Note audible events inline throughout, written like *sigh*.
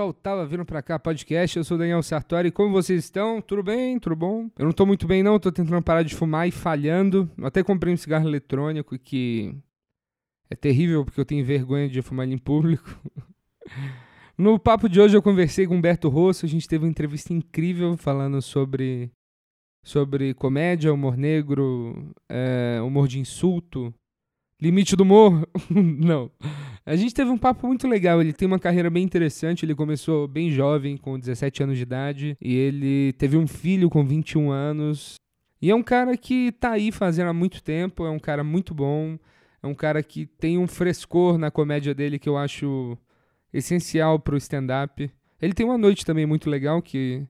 ao Tava Vindo Pra Cá podcast. Eu sou Daniel Sartori. Como vocês estão? Tudo bem? Tudo bom? Eu não tô muito bem, não. tô tentando parar de fumar e falhando. Até comprei um cigarro eletrônico que é terrível porque eu tenho vergonha de fumar ele em público. *laughs* No papo de hoje eu conversei com Humberto Rosso. A gente teve uma entrevista incrível falando sobre, sobre comédia, humor negro, é, humor de insulto Limite do humor? *laughs* Não. A gente teve um papo muito legal. Ele tem uma carreira bem interessante. Ele começou bem jovem, com 17 anos de idade. E ele teve um filho com 21 anos. E é um cara que tá aí fazendo há muito tempo. É um cara muito bom. É um cara que tem um frescor na comédia dele que eu acho essencial pro stand-up. Ele tem uma noite também muito legal que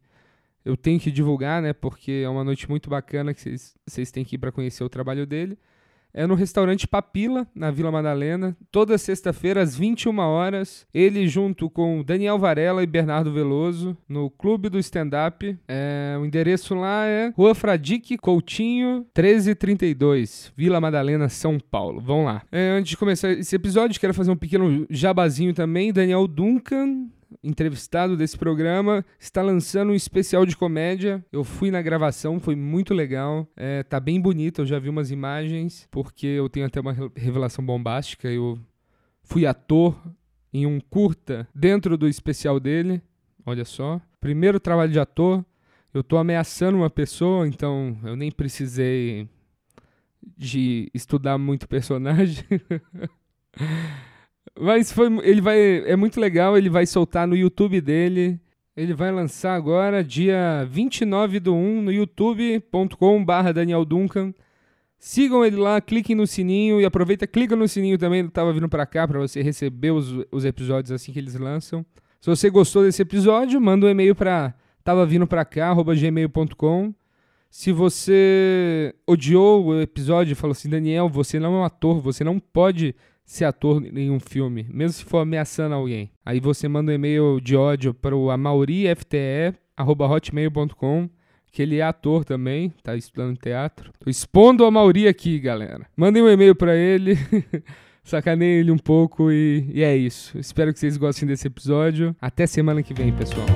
eu tenho que divulgar, né? Porque é uma noite muito bacana que vocês têm que ir para conhecer o trabalho dele é no restaurante Papila, na Vila Madalena, toda sexta-feira às 21 horas. Ele junto com Daniel Varela e Bernardo Veloso no Clube do Stand Up. É, o endereço lá é Rua Fradique Coutinho 1332, Vila Madalena, São Paulo. Vão lá. É, antes de começar esse episódio, quero fazer um pequeno jabazinho também. Daniel Duncan entrevistado desse programa, está lançando um especial de comédia. Eu fui na gravação, foi muito legal. É, tá bem bonito, eu já vi umas imagens, porque eu tenho até uma revelação bombástica. Eu fui ator em um curta dentro do especial dele. Olha só. Primeiro trabalho de ator. Eu tô ameaçando uma pessoa, então eu nem precisei de estudar muito personagem. *laughs* Mas foi, ele vai, é muito legal, ele vai soltar no YouTube dele. Ele vai lançar agora, dia 29 do 1, no youtube.com.br Daniel Duncan. Sigam ele lá, cliquem no sininho e aproveita, clica no sininho também, tava vindo para cá para você receber os, os episódios assim que eles lançam. Se você gostou desse episódio, manda um e-mail para tava vindo para cá gmail.com. Se você odiou o episódio e falou assim, Daniel, você não é um ator, você não pode ser ator em um filme, mesmo se for ameaçando alguém. Aí você manda um e-mail de ódio para o amaurifte.hotmail.com que ele é ator também, tá estudando teatro. Tô expondo a Mauri aqui, galera. Mandem um e-mail para ele, *laughs* sacaneiem ele um pouco e, e é isso. Espero que vocês gostem desse episódio. Até semana que vem, pessoal.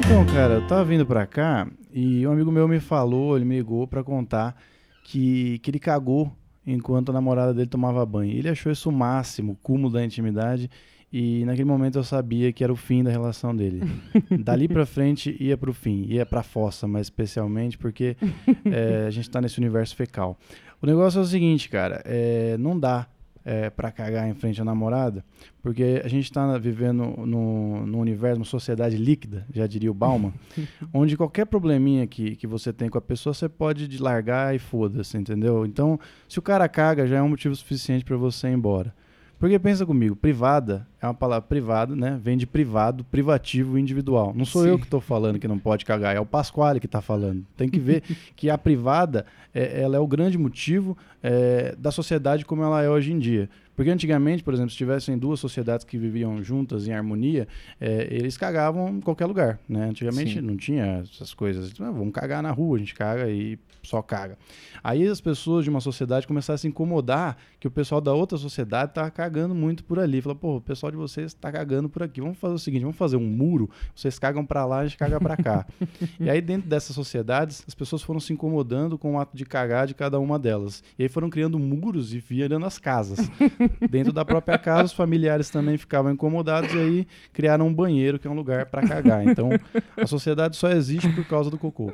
Então, cara, eu tava vindo pra cá e um amigo meu me falou, ele me ligou para contar que, que ele cagou enquanto a namorada dele tomava banho. Ele achou isso o máximo, o cúmulo da intimidade. E naquele momento eu sabia que era o fim da relação dele. *laughs* Dali para frente ia para o fim, ia para a fossa, mais especialmente porque é, *laughs* a gente está nesse universo fecal. O negócio é o seguinte, cara, é, não dá é, para cagar em frente à namorada, porque a gente está vivendo no, no universo, uma sociedade líquida, já diria o Bauman, *laughs* onde qualquer probleminha que, que você tem com a pessoa, você pode largar e foda-se, entendeu? Então, se o cara caga, já é um motivo suficiente para você ir embora. Porque pensa comigo, privada é uma palavra privada, né? Vem de privado, privativo, individual. Não sou Sim. eu que estou falando que não pode cagar, é o Pasquale que está falando. Tem que ver *laughs* que a privada, é, ela é o grande motivo é, da sociedade como ela é hoje em dia. Porque antigamente, por exemplo, se tivessem duas sociedades que viviam juntas em harmonia, é, eles cagavam em qualquer lugar, né? Antigamente Sim. não tinha essas coisas. Ah, vamos cagar na rua, a gente caga e só caga. Aí as pessoas de uma sociedade começaram a se incomodar que o pessoal da outra sociedade estava cagando muito por ali. Falou, pô, o pessoal de vocês está cagando por aqui. Vamos fazer o seguinte, vamos fazer um muro, vocês cagam para lá, a gente caga para cá. *laughs* e aí dentro dessas sociedades, as pessoas foram se incomodando com o ato de cagar de cada uma delas. E aí foram criando muros e virando as casas. *laughs* Dentro da própria casa, os familiares também ficavam incomodados e aí criaram um banheiro, que é um lugar para cagar. Então, a sociedade só existe por causa do cocô.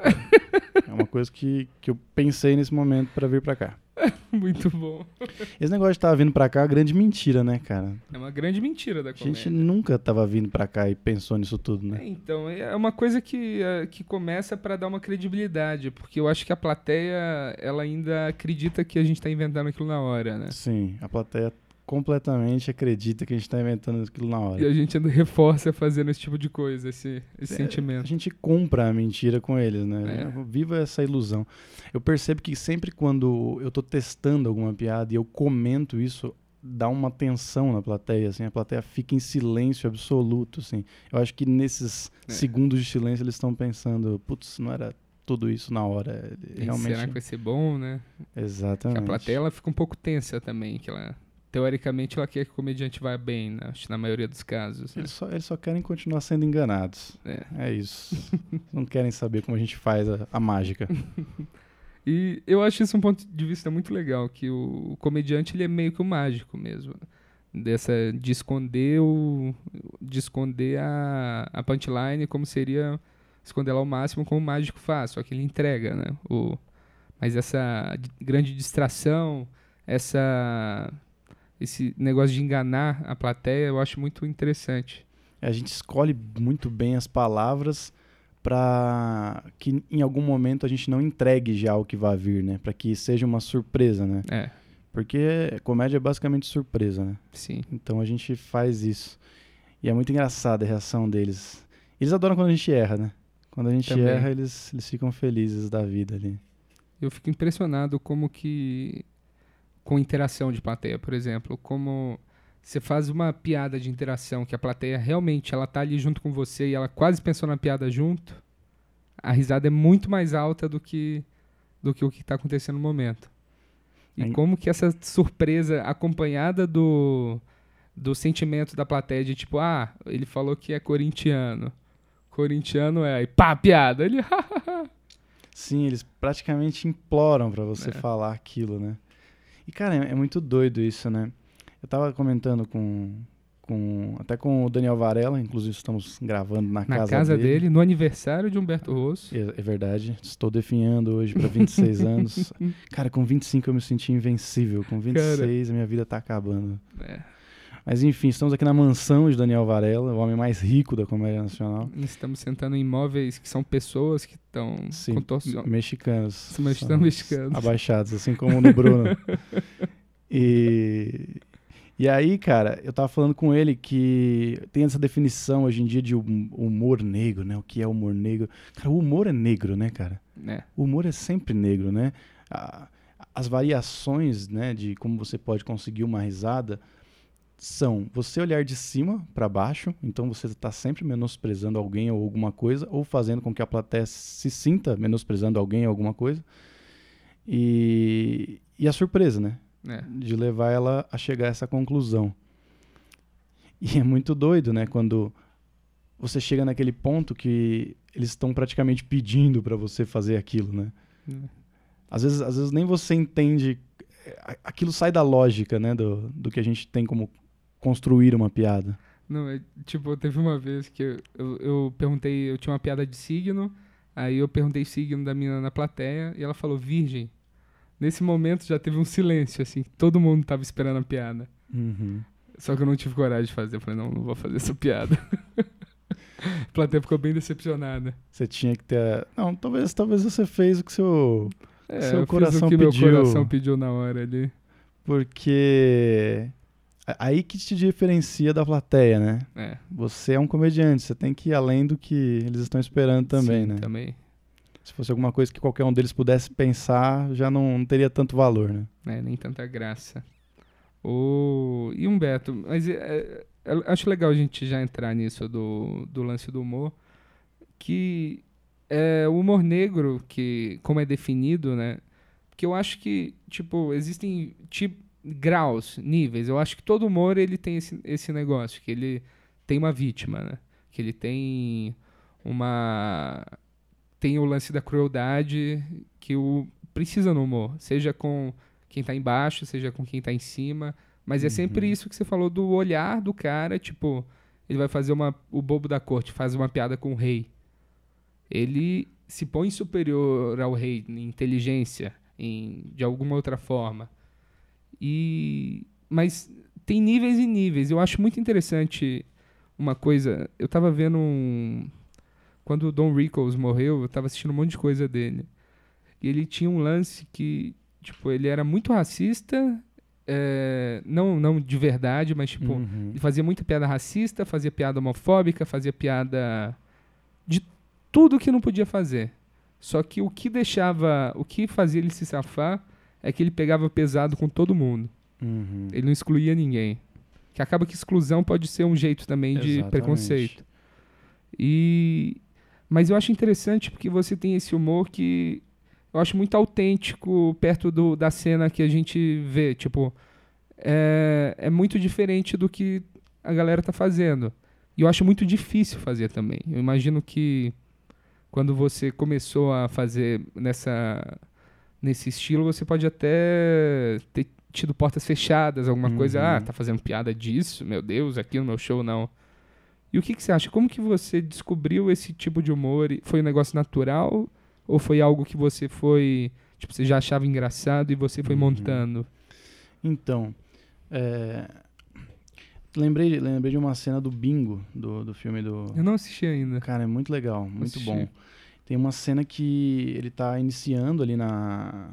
É uma coisa que, que eu pensei nesse momento para vir para cá. *laughs* Muito bom. Esse negócio de estar vindo pra cá é uma grande mentira, né, cara? É uma grande mentira da comédia. A gente nunca tava vindo pra cá e pensou nisso tudo, né? É, então, é uma coisa que, é, que começa para dar uma credibilidade, porque eu acho que a plateia, ela ainda acredita que a gente tá inventando aquilo na hora, né? Sim, a plateia completamente acredita que a gente está inventando aquilo na hora. E a gente ainda reforça fazendo esse tipo de coisa, esse, esse é, sentimento. A gente compra a mentira com eles, né? É. Viva essa ilusão. Eu percebo que sempre quando eu estou testando alguma piada e eu comento isso, dá uma tensão na plateia, assim, a plateia fica em silêncio absoluto, assim. Eu acho que nesses é. segundos de silêncio eles estão pensando, putz, não era tudo isso na hora. Realmente... Será que vai ser bom, né? Exatamente. A plateia ela fica um pouco tensa também, que ela teoricamente ela quer que o comediante vá bem, né? na maioria dos casos. Né? Eles, só, eles só querem continuar sendo enganados. É, é isso. *laughs* Não querem saber como a gente faz a, a mágica. *laughs* e eu acho isso um ponto de vista muito legal, que o, o comediante ele é meio que o um mágico mesmo. Dessa, de esconder, o, de esconder a, a punchline como seria esconder ela ao máximo como o mágico faz, só que ele entrega, né? O, mas essa grande distração, essa esse negócio de enganar a plateia, eu acho muito interessante. A gente escolhe muito bem as palavras para que em algum momento a gente não entregue já o que vai vir, né? Para que seja uma surpresa, né? É. Porque comédia é basicamente surpresa, né? Sim. Então a gente faz isso. E é muito engraçado a reação deles. Eles adoram quando a gente erra, né? Quando a gente Também. erra, eles, eles ficam felizes da vida ali. Eu fico impressionado como que com interação de plateia, por exemplo, como você faz uma piada de interação que a plateia realmente ela tá ali junto com você e ela quase pensou na piada junto, a risada é muito mais alta do que do que o que está acontecendo no momento. E como que essa surpresa acompanhada do do sentimento da plateia de tipo, ah, ele falou que é corintiano. Corintiano é, e pá, piada. Ele, *laughs* Sim, eles praticamente imploram para você é. falar aquilo, né? E, cara, é, é, muito doido isso, né? Eu tava comentando com, com. Até com o Daniel Varela, inclusive estamos gravando na, na casa, casa dele. dele. no aniversário de Humberto Rosso. É, é verdade. Estou definhando hoje para 26 *laughs* anos. Cara, com 25 eu me senti invencível. Com 26 cara, a minha vida tá acabando. É. Mas enfim, estamos aqui na mansão de Daniel Varela, o homem mais rico da comédia nacional. Estamos sentando em imóveis que são pessoas que estão contorcionando. Mexicanos. Estão mexicanos. Abaixados, assim como no Bruno. *laughs* e, e aí, cara, eu tava falando com ele que tem essa definição hoje em dia de humor negro, né? O que é humor negro? Cara, o humor é negro, né, cara? É. O humor é sempre negro, né? As variações, né, de como você pode conseguir uma risada são você olhar de cima para baixo, então você está sempre menosprezando alguém ou alguma coisa, ou fazendo com que a plateia se sinta menosprezando alguém ou alguma coisa. E, e a surpresa, né? É. De levar ela a chegar a essa conclusão. E é muito doido, né? Quando você chega naquele ponto que eles estão praticamente pedindo para você fazer aquilo, né? É. Às, vezes, às vezes nem você entende aquilo sai da lógica, né, do, do que a gente tem como construir uma piada. Não, é, tipo, teve uma vez que eu, eu, eu, perguntei, eu tinha uma piada de signo, aí eu perguntei signo da menina na plateia e ela falou virgem. Nesse momento já teve um silêncio, assim, todo mundo tava esperando a piada. Uhum. Só que eu não tive coragem de fazer. Eu falei, não, não vou fazer essa piada. *laughs* a plateia ficou bem decepcionada. Você tinha que ter. Não, talvez, talvez você fez o que seu, é, seu coração o que pediu. meu coração pediu na hora ali. Porque Aí que te diferencia da plateia, né? É. Você é um comediante, você tem que ir além do que eles estão esperando também, Sim, né? também. Se fosse alguma coisa que qualquer um deles pudesse pensar, já não, não teria tanto valor, né? É, nem tanta graça. O... E Humberto, mas é, é, acho legal a gente já entrar nisso do, do lance do humor, que é o humor negro, que como é definido, né? Que eu acho que, tipo, existem tipo graus, níveis. Eu acho que todo humor ele tem esse, esse negócio, que ele tem uma vítima, né? Que ele tem uma tem o lance da crueldade que o precisa no humor, seja com quem tá embaixo, seja com quem tá em cima, mas é sempre uhum. isso que você falou do olhar do cara, tipo, ele vai fazer uma o bobo da corte, faz uma piada com o rei. Ele se põe superior ao rei em inteligência, em, de alguma outra forma. E mas tem níveis e níveis. Eu acho muito interessante uma coisa. Eu estava vendo um quando o Don Rickles morreu, eu estava assistindo um monte de coisa dele. E ele tinha um lance que, tipo, ele era muito racista, é, não, não de verdade, mas, tipo, uhum. ele fazia muita piada racista, fazia piada homofóbica, fazia piada de tudo que não podia fazer. Só que o que deixava, o que fazia ele se safar é que ele pegava pesado com todo mundo. Uhum. Ele não excluía ninguém. Que acaba que exclusão pode ser um jeito também de Exatamente. preconceito. E Mas eu acho interessante porque você tem esse humor que eu acho muito autêntico perto do, da cena que a gente vê. Tipo, é, é muito diferente do que a galera tá fazendo. E eu acho muito difícil fazer também. Eu imagino que quando você começou a fazer nessa nesse estilo, você pode até ter tido portas fechadas, alguma uhum. coisa, ah, tá fazendo piada disso, meu Deus, aqui no meu show não. E o que, que você acha? Como que você descobriu esse tipo de humor? Foi um negócio natural ou foi algo que você foi, tipo, você já achava engraçado e você foi uhum. montando? Então, é... lembrei, lembrei de uma cena do Bingo, do, do filme do... Eu não assisti ainda. Cara, é muito legal, muito bom. Tem uma cena que ele tá iniciando ali na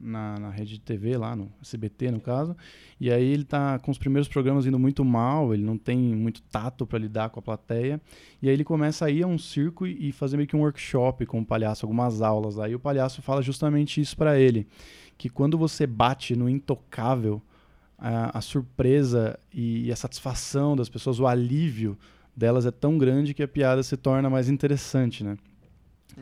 na, na rede de TV lá, no CBT no caso, e aí ele tá com os primeiros programas indo muito mal, ele não tem muito tato para lidar com a plateia, e aí ele começa a ir a um circo e fazer meio que um workshop com o palhaço, algumas aulas. Aí o palhaço fala justamente isso para ele, que quando você bate no intocável, a, a surpresa e a satisfação das pessoas, o alívio delas é tão grande que a piada se torna mais interessante, né?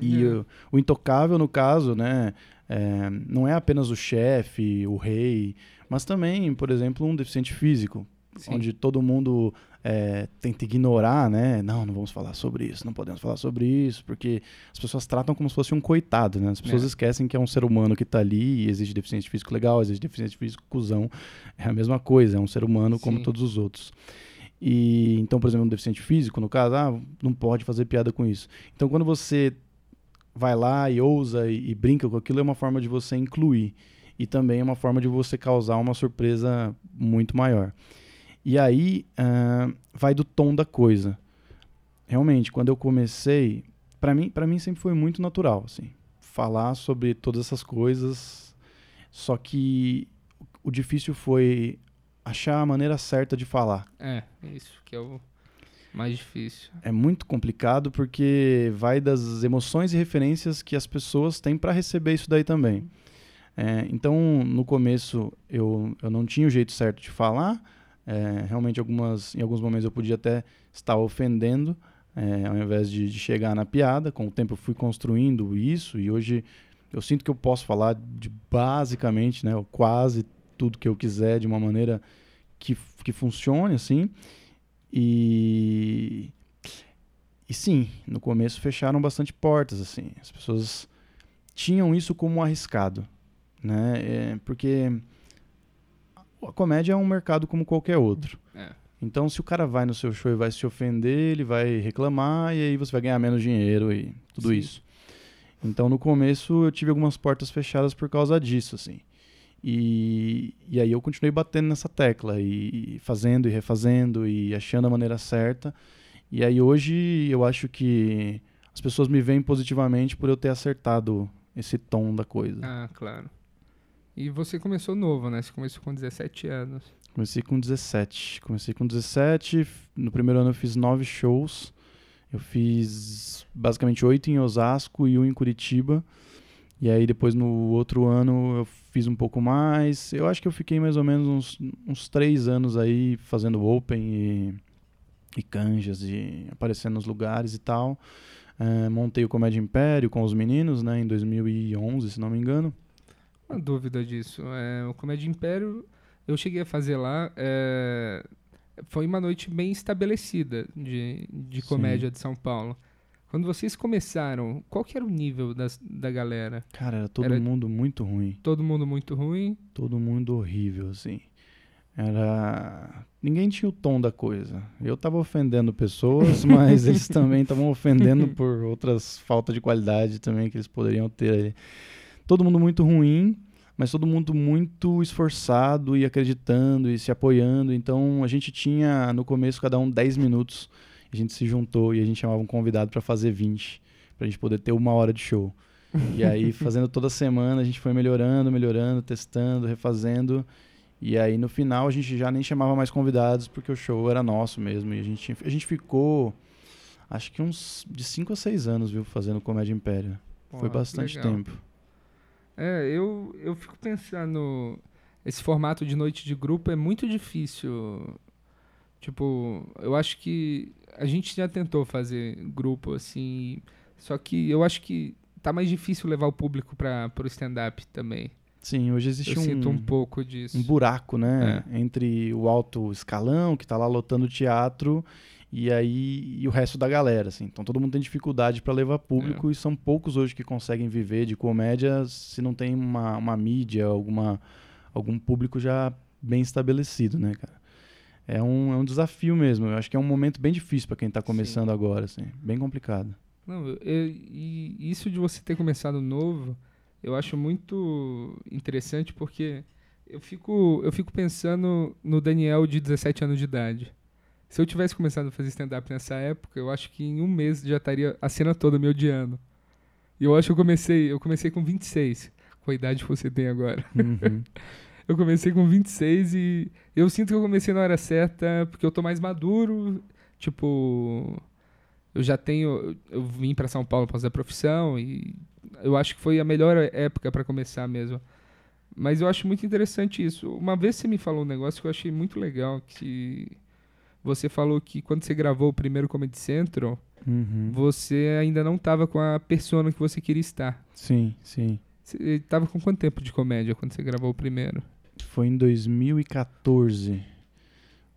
E uhum. o, o, intocável, no caso, né, é, não é apenas o chefe, o rei, mas também, por exemplo, um deficiente físico, Sim. onde todo mundo é, tenta ignorar, né? Não, não vamos falar sobre isso, não podemos falar sobre isso, porque as pessoas tratam como se fosse um coitado, né? As pessoas é. esquecem que é um ser humano que está ali e existe deficiente físico legal, existe deficiente físico cuzão. É a mesma coisa, é um ser humano como todos os outros. E então, por exemplo, um deficiente físico, no caso, ah, não pode fazer piada com isso. Então, quando você vai lá e ousa e, e, brinca com aquilo, é uma forma de você incluir. E também é uma forma de você causar uma surpresa muito maior. E aí uh, vai do tom da coisa. Realmente, quando eu comecei, para mim, para mim sempre foi muito natural, assim, falar sobre todas essas coisas. Só que o difícil foi achar a maneira certa de falar. É, isso que é o mais difícil. É muito complicado porque vai das emoções e referências que as pessoas têm para receber isso daí também. É, então, no começo, eu, eu não tinha o jeito certo de falar. É, realmente, algumas, em alguns momentos, eu podia até estar ofendendo, é, ao invés de, de, chegar na piada. Com o tempo, eu fui construindo isso e hoje eu sinto que eu posso falar de basicamente, né, quase tudo que eu quiser de uma maneira que, que funcione assim. E e sim, no começo fecharam bastante portas assim. As pessoas tinham isso como arriscado, né? É, porque a comédia é um mercado como qualquer outro. É. Então, se o cara vai no seu show e vai se ofender, ele vai reclamar e aí você vai ganhar menos dinheiro e tudo Sim. isso. Então, no começo, eu tive algumas portas fechadas por causa disso, assim. E, e aí eu continuei batendo nessa tecla e fazendo e refazendo e achando a maneira certa. E aí hoje eu acho que as pessoas me veem positivamente por eu ter acertado esse tom da coisa. Ah, claro. E você começou novo, né? Você começou com 17 anos. Comecei com 17. Comecei com 17. No primeiro ano eu fiz nove shows. Eu fiz basicamente oito em Osasco e um em Curitiba. E aí depois no outro ano eu fiz um pouco mais. Eu acho que eu fiquei mais ou menos uns, uns três anos aí fazendo open e, e canjas e aparecendo nos lugares e tal. É, montei o Comédia Império com os meninos, né, em 2011, se não me engano. Uma dúvida disso. É, o Comédia Império, eu cheguei a fazer lá. É, foi uma noite bem estabelecida de, de comédia Sim. de São Paulo. Quando vocês começaram, qual que era o nível das, da galera? Cara, era todo era mundo muito ruim. Todo mundo muito ruim? Todo mundo horrível, assim. Era. Ninguém tinha o tom da coisa. Eu tava ofendendo pessoas, *laughs* mas eles também estavam ofendendo por outras faltas de qualidade também que eles poderiam ter ali. Todo mundo muito ruim, mas todo mundo muito esforçado e acreditando e se apoiando. Então a gente tinha no começo cada um 10 minutos a gente se juntou e a gente chamava um convidado para fazer 20, pra gente poder ter uma hora de show. E aí, *laughs* fazendo toda semana, a gente foi melhorando, melhorando, testando, refazendo. E aí, no final, a gente já nem chamava mais convidados, porque o show era nosso mesmo. E a gente, a gente ficou, acho que uns de 5 a 6 anos, viu, fazendo Comédia Império. Pô, foi bastante tempo. É, eu, eu fico pensando. Esse formato de noite de grupo é muito difícil. Tipo, eu acho que a gente já tentou fazer grupo assim, Só que eu acho que tá mais difícil levar o público para o stand-up também. Sim, hoje existe eu um, sinto um pouco disso. um buraco, né? Entre o alto escalão, que tá lá lotando o teatro, e aí e o resto da galera, assim. Então todo mundo tem dificuldade para levar público e são poucos hoje que conseguem viver de comédia se não tem uma, uma mídia, alguma, algum público já bem estabelecido, né, cara? É um, é um desafio mesmo. Eu acho que é um momento bem difícil para quem tá começando agora, assim. Bem complicado. Não, eu- e isso de você ter começado novo, eu acho muito interessante porque eu fico, eu fico pensando no Daniel de 17 anos de idade. Se eu tivesse começado a fazer stand-up nessa época, eu acho que em um mês já estaria a cena toda me odiando. E eu acho que eu comecei, eu comecei com 26, com a idade que você tem agora. Uhum. *laughs* Eu comecei com 26 e eu sinto que eu comecei na hora certa porque eu tô mais maduro. Tipo, eu já tenho. eu- vim pra São Paulo pra fazer a profissão e eu acho que foi a melhor época pra começar mesmo. Mas eu acho muito interessante isso. Uma vez você me falou um negócio que eu achei muito legal, que você falou que quando você gravou o primeiro Comedy Central, Uhum. você ainda não tava com a persona que você queria estar. Sim, sim. Você tava com quanto tempo de comédia quando você gravou o primeiro? Foi em 2014.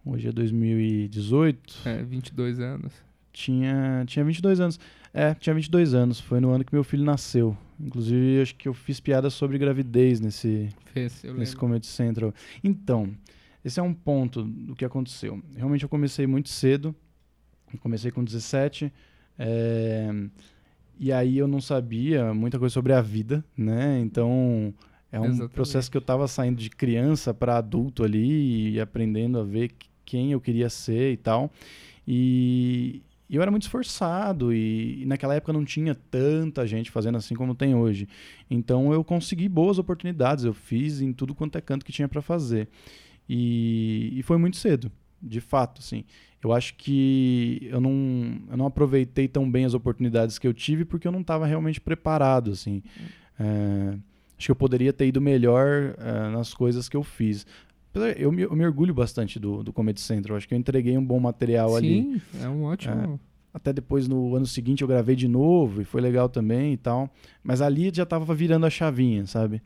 Hoje é 2018. É, 22 anos. Tinha, tinha 22 anos. É, tinha 22 anos. Foi no ano que meu filho nasceu. Inclusive, acho que eu fiz piada sobre gravidez nesse, Fez, nesse. Comedy Central. Então, esse é um ponto do que aconteceu. Realmente eu comecei muito cedo. Eu comecei com 17. é, e aí eu não sabia muita coisa sobre a vida, né? Então, é um Exatamente. processo que eu estava saindo de criança para adulto ali e aprendendo a ver que- quem eu queria ser e tal. E, e eu era muito esforçado e, e naquela época não tinha tanta gente fazendo assim como tem hoje. Então eu consegui boas oportunidades, eu fiz em tudo quanto é canto que tinha para fazer. E, e foi muito cedo, de fato, assim. Eu acho que eu não, eu não aproveitei tão bem as oportunidades que eu tive porque eu não estava realmente preparado, assim. É, acho que eu poderia ter ido melhor é, nas coisas que eu fiz. Eu me, eu me orgulho bastante do, do Comedy Central. Acho que eu entreguei um bom material ali. Sim, é um ótimo. Até depois, no ano seguinte, eu gravei de novo e foi legal também e tal. Mas ali já tava virando a chavinha, sabe?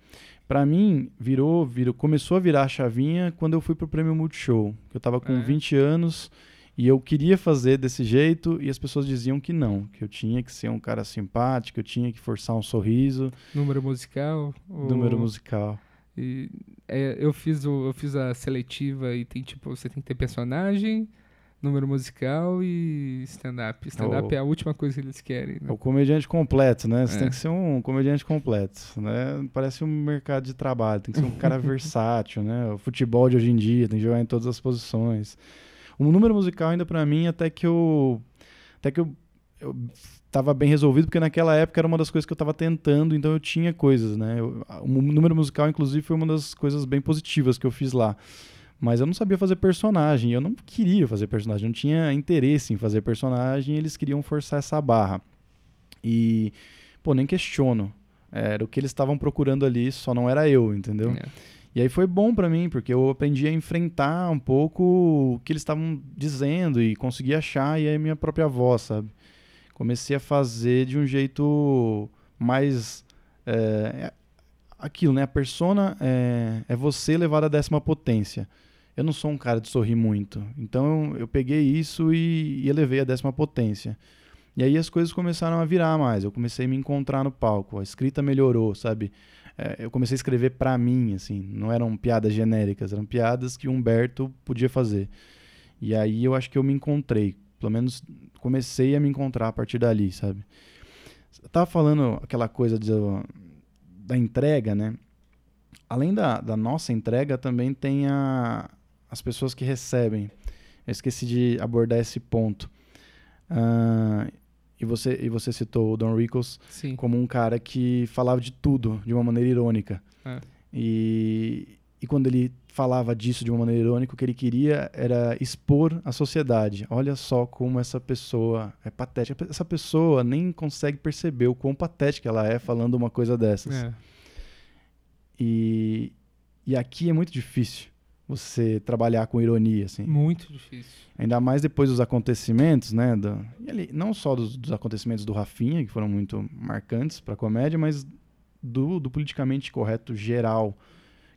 Pra mim, virou, virou, começou a virar a chavinha quando eu fui pro Prêmio Multishow. Que eu tava com É. 20 anos e eu queria fazer desse jeito e as pessoas diziam que não. Que eu tinha que ser um cara simpático, eu tinha que forçar um sorriso, Número musical. o- número musical. E, é, eu, fiz o, eu fiz a seletiva e tem tipo, você tem que ter personagem, número musical e stand-up. Stand-up Oh. é a última coisa que eles querem. né? É o comediante completo, né? Você É. tem que ser um comediante completo, né? Parece um mercado de trabalho, tem que ser um cara *laughs* versátil, né? O futebol de hoje em dia, tem que jogar em todas as posições. O número musical ainda pra mim até que eu até que eu, eu tava bem resolvido, porque naquela época era uma das coisas que eu tava tentando, então eu tinha coisas, né? Eu- o número musical inclusive foi uma das coisas bem positivas que eu fiz lá. Mas eu não sabia fazer personagem, eu não queria fazer personagem, não tinha interesse em fazer personagem, eles queriam forçar essa barra. E, pô, nem questiono. Era o que eles estavam procurando ali, só não era eu, entendeu? É. E aí foi bom pra mim, porque eu aprendi a enfrentar um pouco o que eles estavam dizendo e consegui achar e aí minha própria voz, sabe? Comecei a fazer de um jeito mais é, é aquilo, né? A persona é, é você levado à décima potência. Eu não sou um cara de sorrir muito, então eu peguei isso e, e elevei à décima potência. E aí as coisas começaram a virar mais. Eu comecei a me encontrar no palco. A escrita melhorou, sabe? É, eu comecei a escrever pra mim, assim. Não eram piadas genéricas, eram piadas que o Humberto podia fazer. E aí eu acho que eu me encontrei. Pelo menos comecei a me encontrar a partir dali, sabe? Eu tava falando aquela coisa de- da entrega, né? Além da, da nossa entrega, também tem a, as pessoas que recebem. Eu esqueci de abordar esse ponto. Ah, e, você, e você citou o Don Rickles Sim. como um cara que falava de tudo de uma maneira irônica. É. E, e quando ele falava disso de uma maneira irônica, o que ele queria era expor a sociedade. Olha só como essa pessoa é patética. Essa pessoa nem consegue perceber o quão patética ela é falando uma coisa dessas. É. E, e aqui é muito difícil você trabalhar com ironia, assim. Muito difícil. Ainda mais depois dos acontecimentos, né? Do, ali, não só dos, dos acontecimentos do Rafinha, que foram muito marcantes para a comédia, mas do, do politicamente correto geral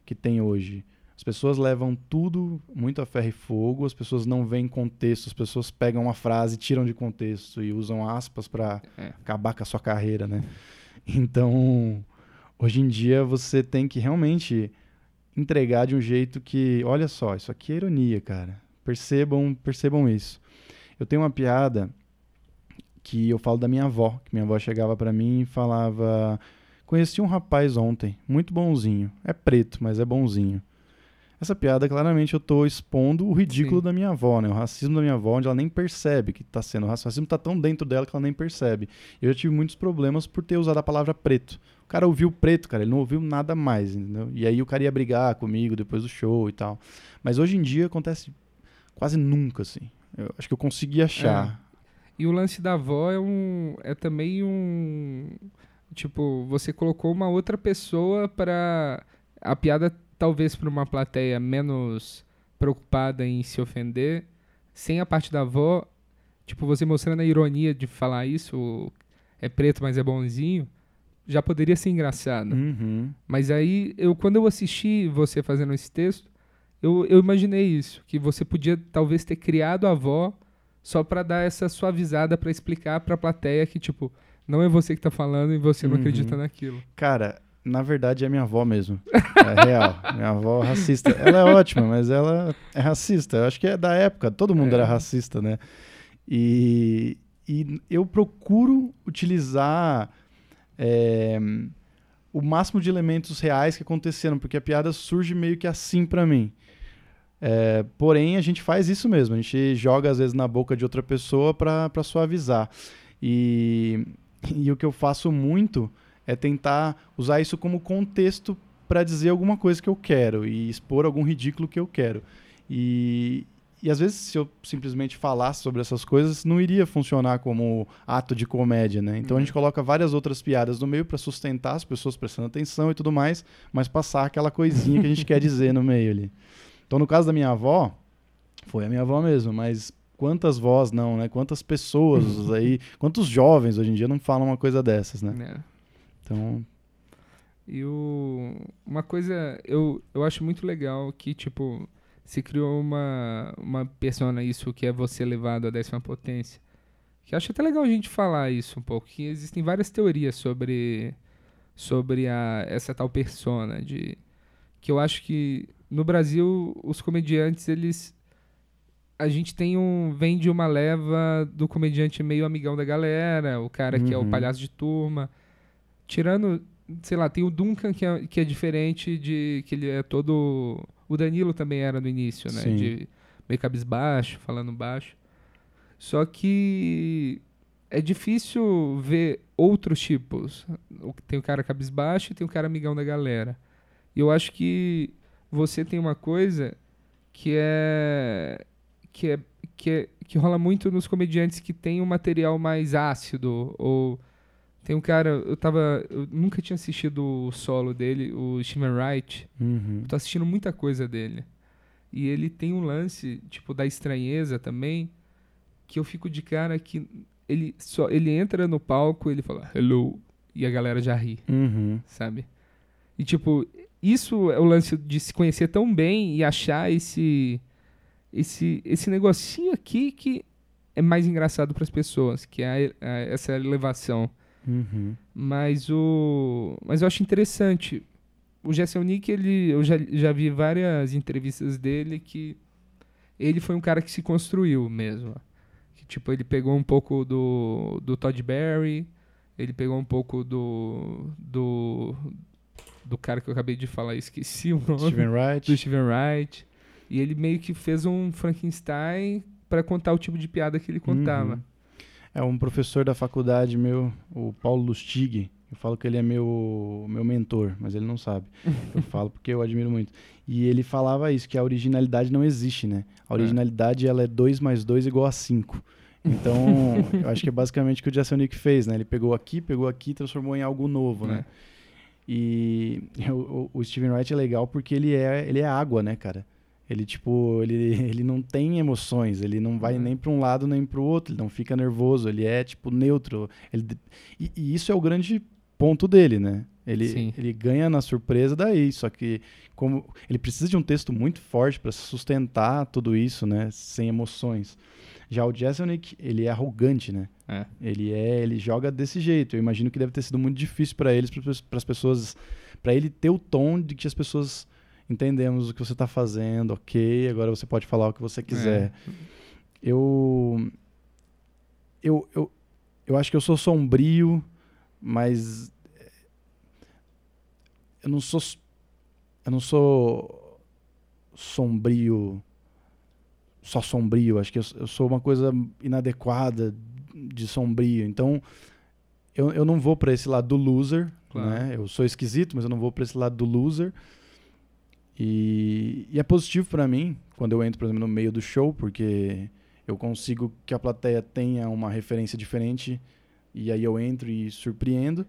que tem hoje. As pessoas levam tudo muito a ferro e fogo, as pessoas não veem contexto, as pessoas pegam uma frase, tiram de contexto e usam aspas para é. acabar com a sua carreira, né? Então, hoje em dia você tem que realmente entregar de um jeito que, olha só, isso aqui é ironia, cara. Percebam, percebam isso. Eu tenho uma piada que eu falo da minha avó, que minha avó chegava para mim e falava: "Conheci um rapaz ontem, muito bonzinho. É preto, mas é bonzinho." Essa piada, claramente, eu tô expondo o ridículo Sim. da minha avó, né? O racismo da minha avó, onde ela nem percebe que tá sendo. O racismo tá tão dentro dela que ela nem percebe. Eu já tive muitos problemas por ter usado a palavra preto. O cara ouviu preto, cara, ele não ouviu nada mais, entendeu? E aí o cara ia brigar comigo depois do show e tal. Mas hoje em dia acontece quase nunca, assim. Eu acho que eu consegui achar. É. E o lance da avó é um. é também um. Tipo, você colocou uma outra pessoa para a piada talvez para uma plateia menos preocupada em se ofender, sem a parte da avó, tipo, você mostrando a ironia de falar isso, é preto, mas é bonzinho, já poderia ser engraçado. Uhum. Mas aí, eu quando eu assisti você fazendo esse texto, eu, eu imaginei isso, que você podia talvez ter criado a avó só para dar essa suavizada para explicar para a plateia que, tipo, não é você que tá falando e você não uhum. acredita naquilo. Cara, na verdade, é minha avó mesmo. É real. minha avó é racista. Ela é ótima, mas ela é racista. Eu acho que é da época, todo mundo é. era racista, né? E, e eu procuro utilizar é, o máximo de elementos reais que aconteceram, porque a piada surge meio que assim para mim. É, porém, a gente faz isso mesmo. A gente joga, às vezes, na boca de outra pessoa para suavizar. E, e o que eu faço muito é tentar usar isso como contexto para dizer alguma coisa que eu quero e expor algum ridículo que eu quero. E, e às vezes, se eu simplesmente falasse sobre essas coisas, não iria funcionar como ato de comédia, né? Então uhum. a gente uhum. coloca várias outras piadas no meio para sustentar as pessoas prestando atenção e tudo mais, mas passar aquela coisinha que a gente quer *laughs* dizer no meio ali. Então, no caso da minha avó, foi a minha avó mesmo, mas quantas vós não, né? Quantas pessoas *laughs* aí, quantos jovens hoje em dia não falam uma coisa dessas, né? É. Então. E o, uma coisa eu, eu acho muito legal que, tipo, se criou uma, uma persona, isso que é você levado à décima potência. Que acho até legal a gente falar isso um pouco. Que existem várias teorias sobre, sobre a, essa tal persona. De, que eu acho que no Brasil os comediantes, eles. A gente tem um. Vem de uma leva do comediante meio amigão da galera, o cara uhum. que é o uhum. palhaço de turma tirando, sei lá, tem o Duncan que é, que é diferente de que ele é todo o Danilo também era no início, né, Sim. de meio cabisbaixo, falando baixo. Só que é difícil ver outros tipos. Tem o cara cabisbaixo e tem o cara amigão da galera. E eu acho que você tem uma coisa que é que é que, é, que rola muito nos comediantes que tem um material mais ácido ou tem um cara, eu tava. Eu nunca tinha assistido o solo dele, o Steven Wright. Uhum. Eu tô assistindo muita coisa dele. E ele tem um lance, tipo, da estranheza também, que eu fico de cara que ele só ele entra no palco, ele fala hello, e a galera já ri. Uhum. Sabe? E tipo, isso é o lance de se conhecer tão bem e achar esse esse esse negocinho aqui que é mais engraçado para as pessoas, que é a, a, essa elevação. Uhum. Mas o. Mas eu acho interessante. O Gerson Nick, ele, eu já, já vi várias entrevistas dele que ele foi um cara que se construiu mesmo. Que, tipo, ele pegou um pouco do, do Todd Berry, ele pegou um pouco do, do, do cara que eu acabei de falar, esqueci o nome. Steven Wright. Do Steven Wright. E ele meio que fez um Frankenstein para contar o tipo de piada que ele contava. Uhum. É um professor da faculdade meu, o Paulo Lustig. Eu falo que ele é meu, meu mentor, mas ele não sabe. Eu *laughs* falo porque eu admiro muito. E ele falava isso, que a originalidade não existe, né? A é. originalidade, é. ela é 2 mais 2 igual a 5. Então, *laughs* eu acho que é basicamente o que o Jason Nick fez, né? Ele pegou aqui, pegou aqui e transformou em algo novo, né? é. né? E *laughs* o, o, Steven Wright é legal porque ele é, ele é água, né, cara? Ele, tipo, ele, *laughs* ele não tem emoções, ele não vai Uhum. nem para um lado nem para o outro, ele não fica nervoso, ele é, tipo, neutro. Ele, e, e isso é o grande ponto dele, né? Ele, Sim. ele ganha na surpresa daí, só que como ele precisa de um texto muito forte para sustentar tudo isso, né? Sem emoções. Já o Jeselnik, ele é arrogante, né? É. Ele é, ele joga desse jeito. Eu imagino que deve ter sido muito difícil para eles, para as pessoas, para ele ter o tom de que as pessoas entendemos o que você está fazendo, ok, agora você pode falar o que você quiser. Eu, eu, eu, eu acho que eu sou sombrio, mas eh, eu não sou, eu não sou sombrio, só sombrio. Acho que eu, eu sou uma coisa inadequada de sombrio. Então eu, eu não vou para esse lado do loser, Claro. né? Eu sou esquisito, mas eu não vou para esse lado do loser. E, e é positivo para mim quando eu entro, por exemplo, no meio do show, porque eu consigo que a plateia tenha uma referência diferente e aí eu entro e surpreendo,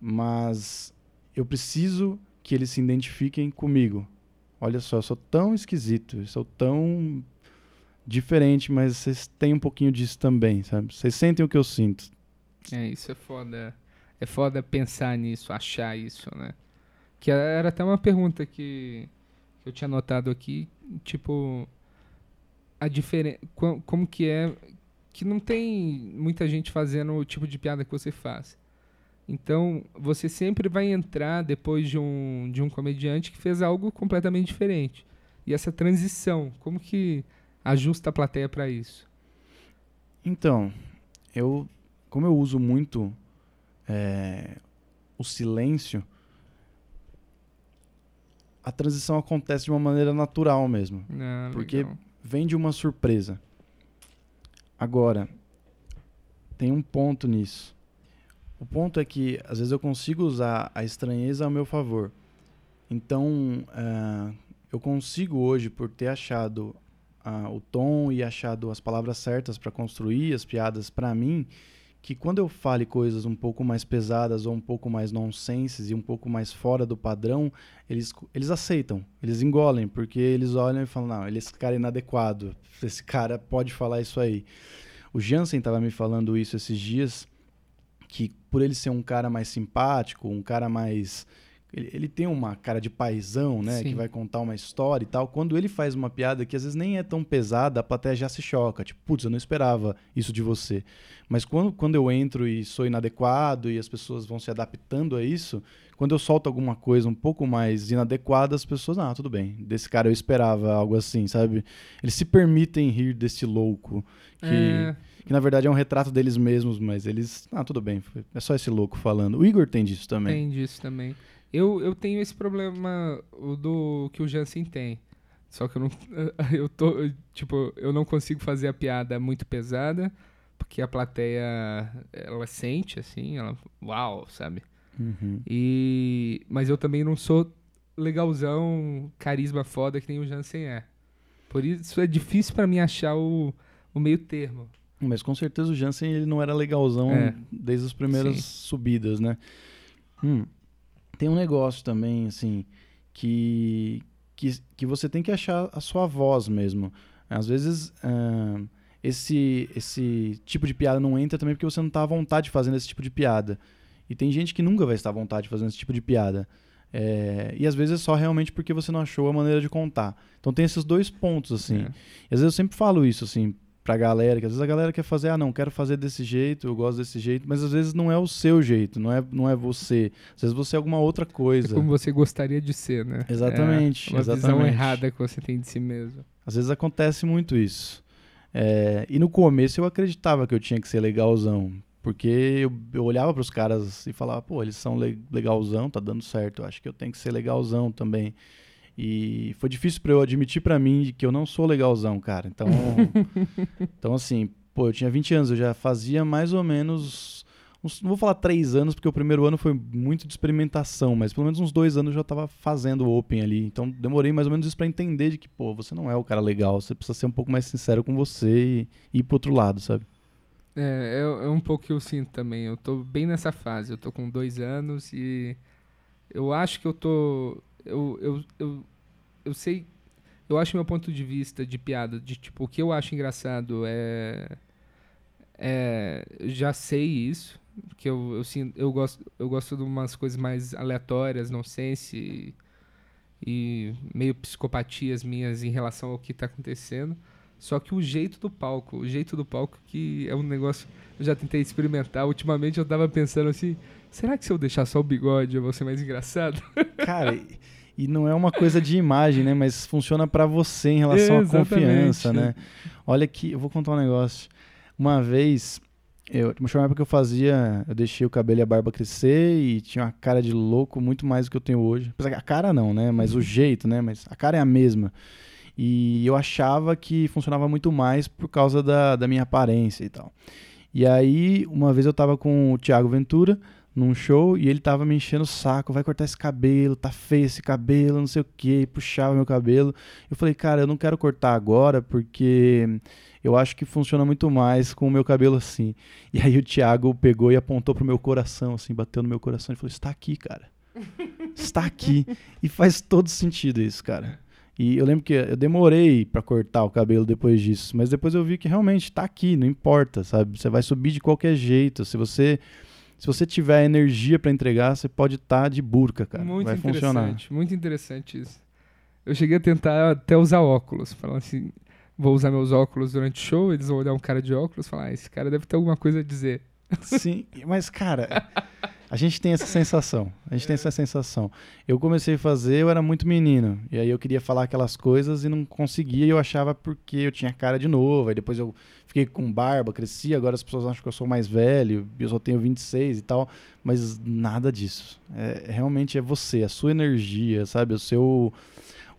mas eu preciso que eles se identifiquem comigo. Olha só, eu sou tão esquisito, eu sou tão diferente, mas vocês têm um pouquinho disso também, sabe? Vocês sentem o que eu sinto. É, isso é foda. É foda pensar nisso, achar isso, né? Que era até uma pergunta que eu tinha notado aqui, tipo, a diferença, como que é, que não tem muita gente fazendo o tipo de piada que você faz. Então, você sempre vai entrar depois de um, de um comediante que fez algo completamente diferente. E essa transição, como que ajusta a plateia para isso? Então, eu, como eu uso muito é, o silêncio, a transição acontece de uma maneira natural mesmo. Ah, Porque- legal. Vem de uma surpresa. Agora, tem um ponto nisso. O ponto é que às vezes eu consigo usar a estranheza ao meu favor. Então, ah, eu consigo hoje, por ter achado ah, o tom e achado as palavras certas para construir as piadas para mim, que quando eu fale coisas um pouco mais pesadas ou um pouco mais nonsenses e um pouco mais fora do padrão, eles, eles aceitam, eles engolem, porque eles olham e falam, não, esse cara é inadequado, esse cara pode falar isso aí. O Jansen estava me falando isso esses dias, que por ele ser um cara mais simpático, um cara mais... Ele, ele tem uma cara de paisão, né? Que Sim. vai contar uma história e tal. Quando ele faz uma piada que às vezes nem é tão pesada, a plateia já se choca. Tipo, putz, eu não esperava isso de você. Mas quando, quando eu entro e sou inadequado e as pessoas vão se adaptando a isso, quando eu solto alguma coisa um pouco mais inadequada, as pessoas, ah, tudo bem, desse cara eu esperava algo assim, sabe? Eles se permitem rir desse louco, que, É, que na verdade é um retrato deles mesmos, mas eles, ah, tudo bem, é só esse louco falando. O Igor tem disso também. Tem disso também. Eu, eu tenho esse problema do que o Jansen tem. Só que eu não. *laughs* Eu tô. Tipo, eu não consigo fazer a piada muito pesada, porque a plateia ela sente, assim, ela. Uau, sabe? Uhum. E. Mas eu também não sou legalzão, carisma foda que nem o Jansen é. Por isso é difícil pra mim achar o, o meio termo. Mas com certeza o Jansen ele não era legalzão É. desde as primeiras Sim. subidas, né? Hum, tem um negócio também, assim, que, que, que você tem que achar a sua voz mesmo. Às vezes, ah, esse, esse tipo de piada não entra também porque você não está à vontade fazendo esse tipo de piada. E tem gente que nunca vai estar à vontade fazendo esse tipo de piada. É, e às vezes é só realmente porque você não achou a maneira de contar. Então tem esses dois pontos, assim. É. E às vezes eu sempre falo isso, assim, pra galera, que às vezes a galera quer fazer, ah, não, quero fazer desse jeito, eu gosto desse jeito, mas às vezes não é o seu jeito, não é, não é você. Às vezes você é alguma outra É coisa. como você gostaria de ser, né? Exatamente, É uma visão exatamente. errada que você tem de si mesmo. Às vezes acontece muito isso. É, e no começo eu acreditava que eu tinha que ser legalzão. Porque eu, eu olhava pros caras e falava, pô, eles são le- legalzão, tá dando certo. Eu acho que eu tenho que ser legalzão também. E foi difícil pra eu admitir pra mim que eu não sou legalzão, cara. Então, *laughs* então assim, pô, eu tinha 20 anos, eu já fazia mais ou menos. uns- não vou falar três anos, porque o primeiro ano foi muito de experimentação, mas pelo menos uns dois anos eu já tava fazendo o Open ali. Então demorei mais ou menos isso pra entender de que, pô, você não é o cara legal, você precisa ser um pouco mais sincero com você e ir pro outro lado, sabe? É, é, é um pouco que eu sinto também. Eu tô bem nessa fase. Eu tô com dois anos e eu acho que eu tô. Eu, eu, eu, eu sei. eu acho meu ponto de vista de piada, de tipo, o que eu acho engraçado é. É. Já sei isso. Que eu, eu, sinto, eu, gosto, eu gosto de umas coisas mais aleatórias, nonsense e, e meio psicopatias minhas em relação ao que tá acontecendo. Só que o jeito do palco, o jeito do palco que é um negócio. Eu já tentei experimentar. Ultimamente eu tava pensando assim: será que se eu deixar só o bigode eu vou ser mais engraçado? *laughs* Cara, e não é uma coisa de imagem, né? Mas funciona para você em relação à confiança, né? Olha que eu vou contar um negócio. Uma vez, eu, uma época que eu fazia, eu deixei o cabelo e a barba crescer e tinha uma cara de louco muito mais do que eu tenho hoje. A cara não, né? Mas o uhum. jeito, né? Mas a cara é a mesma. E eu achava que funcionava muito mais por causa da, da minha aparência e tal. E aí, uma vez eu tava com o Thiago Ventura, num show e ele tava me enchendo o saco, vai cortar esse cabelo, tá feio esse cabelo, não sei o que, puxava meu cabelo. Eu falei, cara, eu não quero cortar agora porque eu acho que funciona muito mais com o meu cabelo assim. E aí o Thiago pegou e apontou pro meu coração, assim, bateu no meu coração e falou: está aqui, cara. Está aqui. E faz todo sentido isso, cara. E eu lembro que eu demorei para cortar o cabelo depois disso, mas depois eu vi que realmente está aqui, não importa, sabe? Você vai subir de qualquer jeito. Se você se você tiver energia para entregar, você pode estar tá de burca, cara. Muito Vai interessante, funcionar. muito interessante isso. Eu cheguei a tentar até usar óculos, falando assim, vou usar meus óculos durante o show, eles vão olhar um cara de óculos e falar, ah, esse cara deve ter alguma coisa a dizer. Sim, mas cara, *laughs* a gente tem essa sensação. A gente tem essa sensação. Eu comecei a fazer, eu era muito menino. E aí eu queria falar aquelas coisas e não conseguia. E eu achava porque eu tinha cara de novo. Aí depois eu fiquei com barba, cresci. Agora as pessoas acham que eu sou mais velho. Eu só tenho 26 e tal. Mas nada disso. É, realmente é você, a sua energia, sabe? O seu.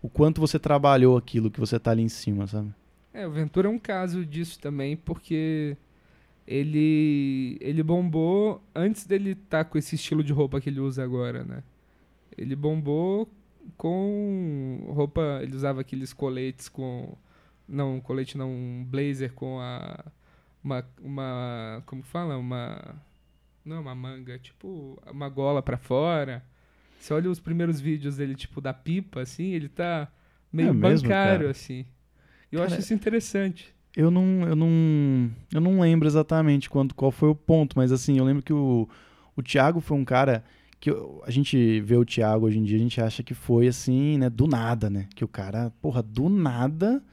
O quanto você trabalhou aquilo que você tá ali em cima, sabe? É, o Ventura é um caso disso também, porque ele ele bombou antes dele estar tá com esse estilo de roupa que ele usa agora, né? Ele bombou com roupa, ele usava aqueles coletes com não, colete não, um blazer com a uma uma como fala, uma não é uma manga, tipo uma gola para fora. Você olha os primeiros vídeos dele tipo da pipa assim, ele tá meio é bancário mesmo, assim. Eu cara, acho isso interessante. Eu não, eu não, eu não lembro exatamente quando, qual foi o ponto, mas assim, eu lembro que o, o Thiago foi um cara que eu, a gente vê o Thiago hoje em dia, a gente acha que foi assim, né, do nada, né? Que o cara, porra, do nada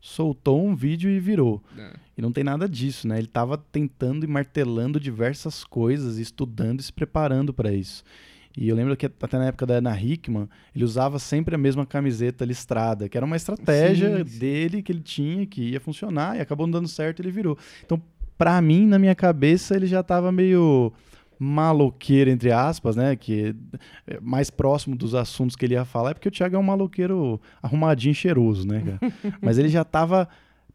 soltou um vídeo e virou. É. E não tem nada disso, né? Ele tava tentando e martelando diversas coisas, estudando e se preparando para isso. E eu lembro que até na época da Ana Hickman, ele usava sempre a mesma camiseta listrada, que era uma estratégia sim, dele que ele tinha, que ia funcionar, e acabou não dando certo ele virou. Então, para mim, na minha cabeça, ele já estava meio maloqueiro, entre aspas, né? Que é mais próximo dos assuntos que ele ia falar, é porque o Thiago é um maloqueiro arrumadinho cheiroso, né, cara? *laughs* Mas ele já estava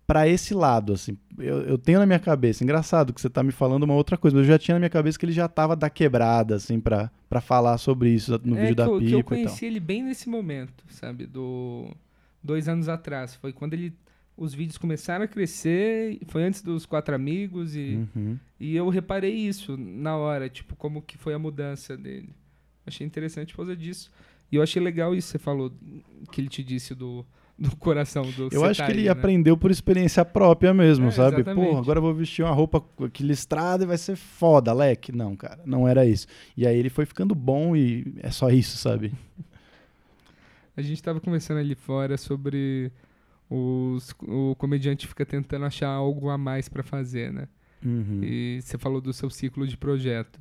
para esse lado, assim. Eu, eu, tenho na minha cabeça, engraçado que você tá me falando uma outra coisa, mas eu já tinha na minha cabeça que ele já tava da quebrada, assim, para falar sobre isso no é vídeo da Pipa. Que eu conheci ele bem nesse momento, sabe? Do dois anos atrás. Foi quando ele os vídeos começaram a crescer, foi antes dos quatro amigos e, uhum. e eu reparei isso na hora, tipo, como que foi a mudança dele. Achei interessante por causa disso. E eu achei legal isso que você falou, que ele te disse do do coração do Eu acho que ele né? aprendeu por experiência própria mesmo, é, sabe? Pô, agora eu vou vestir uma roupa que listrada e vai ser foda, leque. Não, cara, não era isso. E aí ele foi ficando bom e é só isso, sabe? A gente tava conversando ali fora sobre os, o comediante fica tentando achar algo a mais para fazer, né? Uhum. E você falou do seu ciclo de projeto.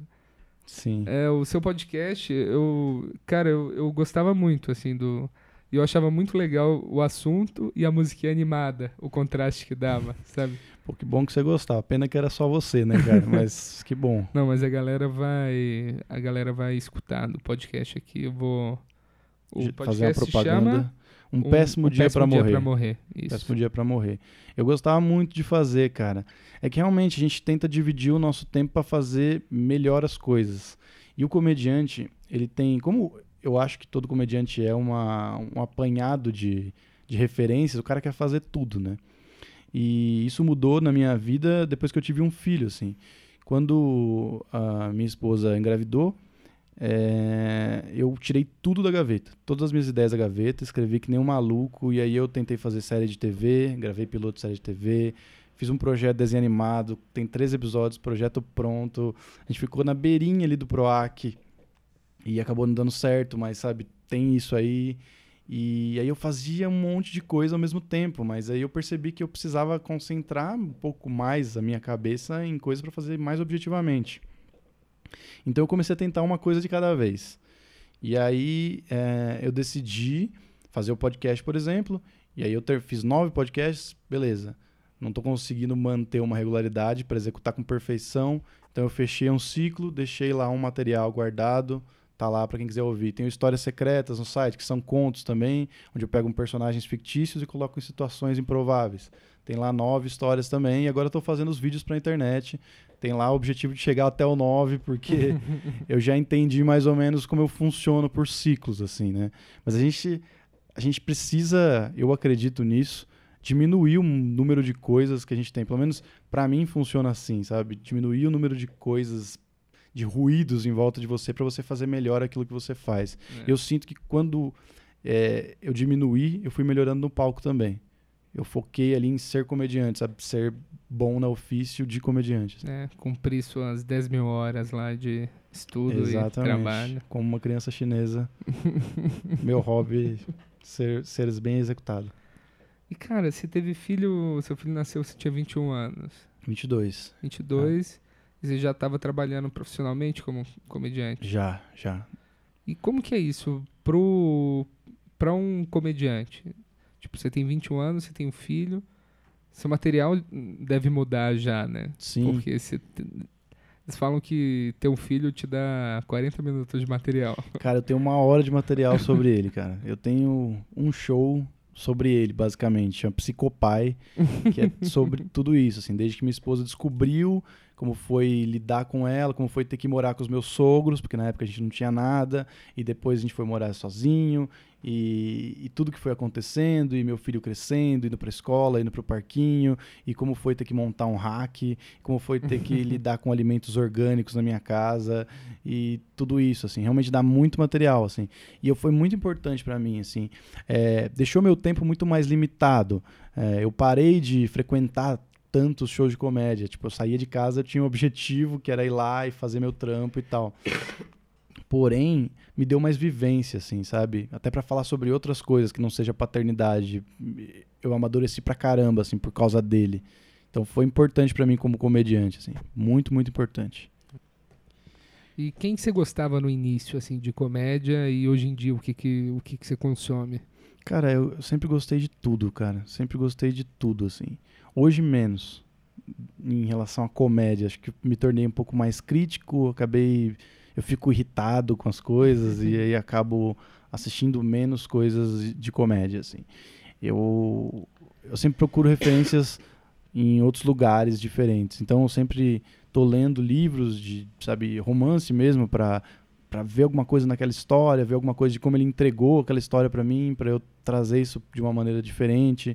Sim. É, o seu podcast, eu, cara, eu, eu gostava muito, assim, do e eu achava muito legal o assunto e a musiquinha animada, o contraste que dava, *laughs* sabe? Pô, que bom que você gostava. Pena que era só você, né, cara? *laughs* Mas que bom. Não, mas a galera vai. A galera vai escutar do podcast aqui. Eu vou. O podcast Fazer uma propaganda. Um, um péssimo um, dia para morrer. Pra morrer. Isso. Péssimo dia para morrer. Eu gostava muito de fazer, cara. É que realmente a gente tenta dividir o nosso tempo para fazer melhor as coisas. E o comediante, ele tem. Como eu acho que todo comediante é uma, um apanhado de, de referências, o cara quer fazer tudo, né? E isso mudou na minha vida depois que eu tive um filho, assim. Quando a minha esposa engravidou, é, eu tirei tudo da gaveta, todas as minhas ideias da gaveta, escrevi que nem um maluco, e aí eu tentei fazer série de TV, gravei piloto de série de TV, fiz um projeto de desenho animado, tem três episódios, projeto pronto, a gente ficou na beirinha ali do PROAC, e acabou não dando certo, mas sabe, tem isso aí, e aí eu fazia um monte de coisa ao mesmo tempo, mas aí eu percebi que eu precisava concentrar um pouco mais a minha cabeça em coisas para fazer mais objetivamente. Então eu comecei a tentar uma coisa de cada vez. E aí é, eu decidi fazer o podcast, por exemplo, e aí eu ter, fiz nove podcasts, beleza. Não estou conseguindo manter uma regularidade para executar com perfeição, então eu fechei um ciclo, deixei lá um material guardado, tá lá para quem quiser ouvir. Tem histórias secretas no site, que são contos também, onde eu pego personagens fictícios e coloco em situações improváveis. Tem lá nove histórias também, e agora estou fazendo os vídeos para a internet. Tem lá o objetivo de chegar até o 9, porque *laughs* eu já entendi mais ou menos como eu funciono por ciclos, assim, né? Mas a gente, a gente precisa, eu acredito nisso, diminuir o número de coisas que a gente tem. Pelo menos para mim funciona assim, sabe? Diminuir o número de coisas, de ruídos em volta de você para você fazer melhor aquilo que você faz. É. Eu sinto que quando é, eu diminuí, eu fui melhorando no palco também eu foquei ali em ser comediante, sabe? Ser bom no ofício de comediante. É, cumprir suas 10 mil horas lá de estudo Exatamente. e trabalho. Como uma criança chinesa, *laughs* meu hobby ser seres bem executado. E cara, você teve filho, seu filho nasceu, você tinha 21 anos. 22. 22. É. Você já estava trabalhando profissionalmente como comediante? Já, já. E como que é isso pro para um comediante? Tipo, você tem 21 anos, você tem um filho, seu material deve mudar já, né? Sim. Porque você, eles falam que ter um filho te dá 40 minutos de material. *laughs* Cara, eu tenho uma hora de material sobre ele, cara. Eu tenho um show sobre ele, basicamente. Chama Psicopai, que é sobre tudo isso, assim. Desde que minha esposa descobriu como foi lidar com ela, como foi ter que morar com os meus sogros, porque na época a gente não tinha nada, e depois a gente foi morar sozinho, e, e tudo que foi acontecendo, e meu filho crescendo, indo para escola, indo para o parquinho, e como foi ter que montar um hack, como foi ter que *laughs* lidar com alimentos orgânicos na minha casa, e tudo isso, assim, realmente dá muito material, assim. E eu, foi muito importante para mim, assim, é, deixou meu tempo muito mais limitado. É, eu parei de frequentar tantos shows de comédia. Tipo, eu saía de casa, eu tinha um objetivo que era ir lá e fazer meu trampo e tal. Porém, me deu mais vivência, assim, sabe? Até para falar sobre outras coisas que não seja paternidade. Eu amadureci pra caramba, assim, por causa dele. Então foi importante para mim como comediante, assim. Muito, muito importante. E quem você gostava no início, assim, de comédia e hoje em dia o que que, o que, que você consome? Cara, eu sempre gostei de tudo, cara. Sempre gostei de tudo, assim. Hoje menos em relação à comédia. Acho que me tornei um pouco mais crítico, acabei eu fico irritado com as coisas e aí acabo assistindo menos coisas de comédia assim. Eu eu sempre procuro referências em outros lugares diferentes. Então eu sempre tô lendo livros de, sabe, romance mesmo para para ver alguma coisa naquela história, ver alguma coisa de como ele entregou aquela história para mim, para eu trazer isso de uma maneira diferente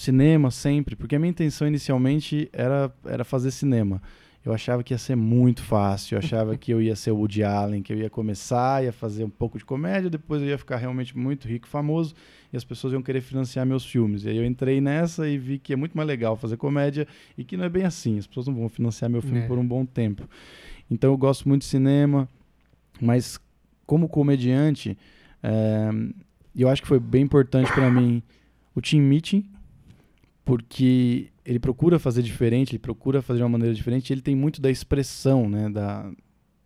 cinema sempre, porque a minha intenção inicialmente era, era fazer cinema. Eu achava que ia ser muito fácil, eu achava que eu ia ser o Woody Allen, que eu ia começar, ia fazer um pouco de comédia, depois eu ia ficar realmente muito rico e famoso, e as pessoas iam querer financiar meus filmes. E aí eu entrei nessa e vi que é muito mais legal fazer comédia e que não é bem assim, as pessoas não vão financiar meu filme é. por um bom tempo. Então eu gosto muito de cinema, mas como comediante, é, eu acho que foi bem importante para mim o team meeting, porque ele procura fazer diferente, ele procura fazer de uma maneira diferente, ele tem muito da expressão, né, da,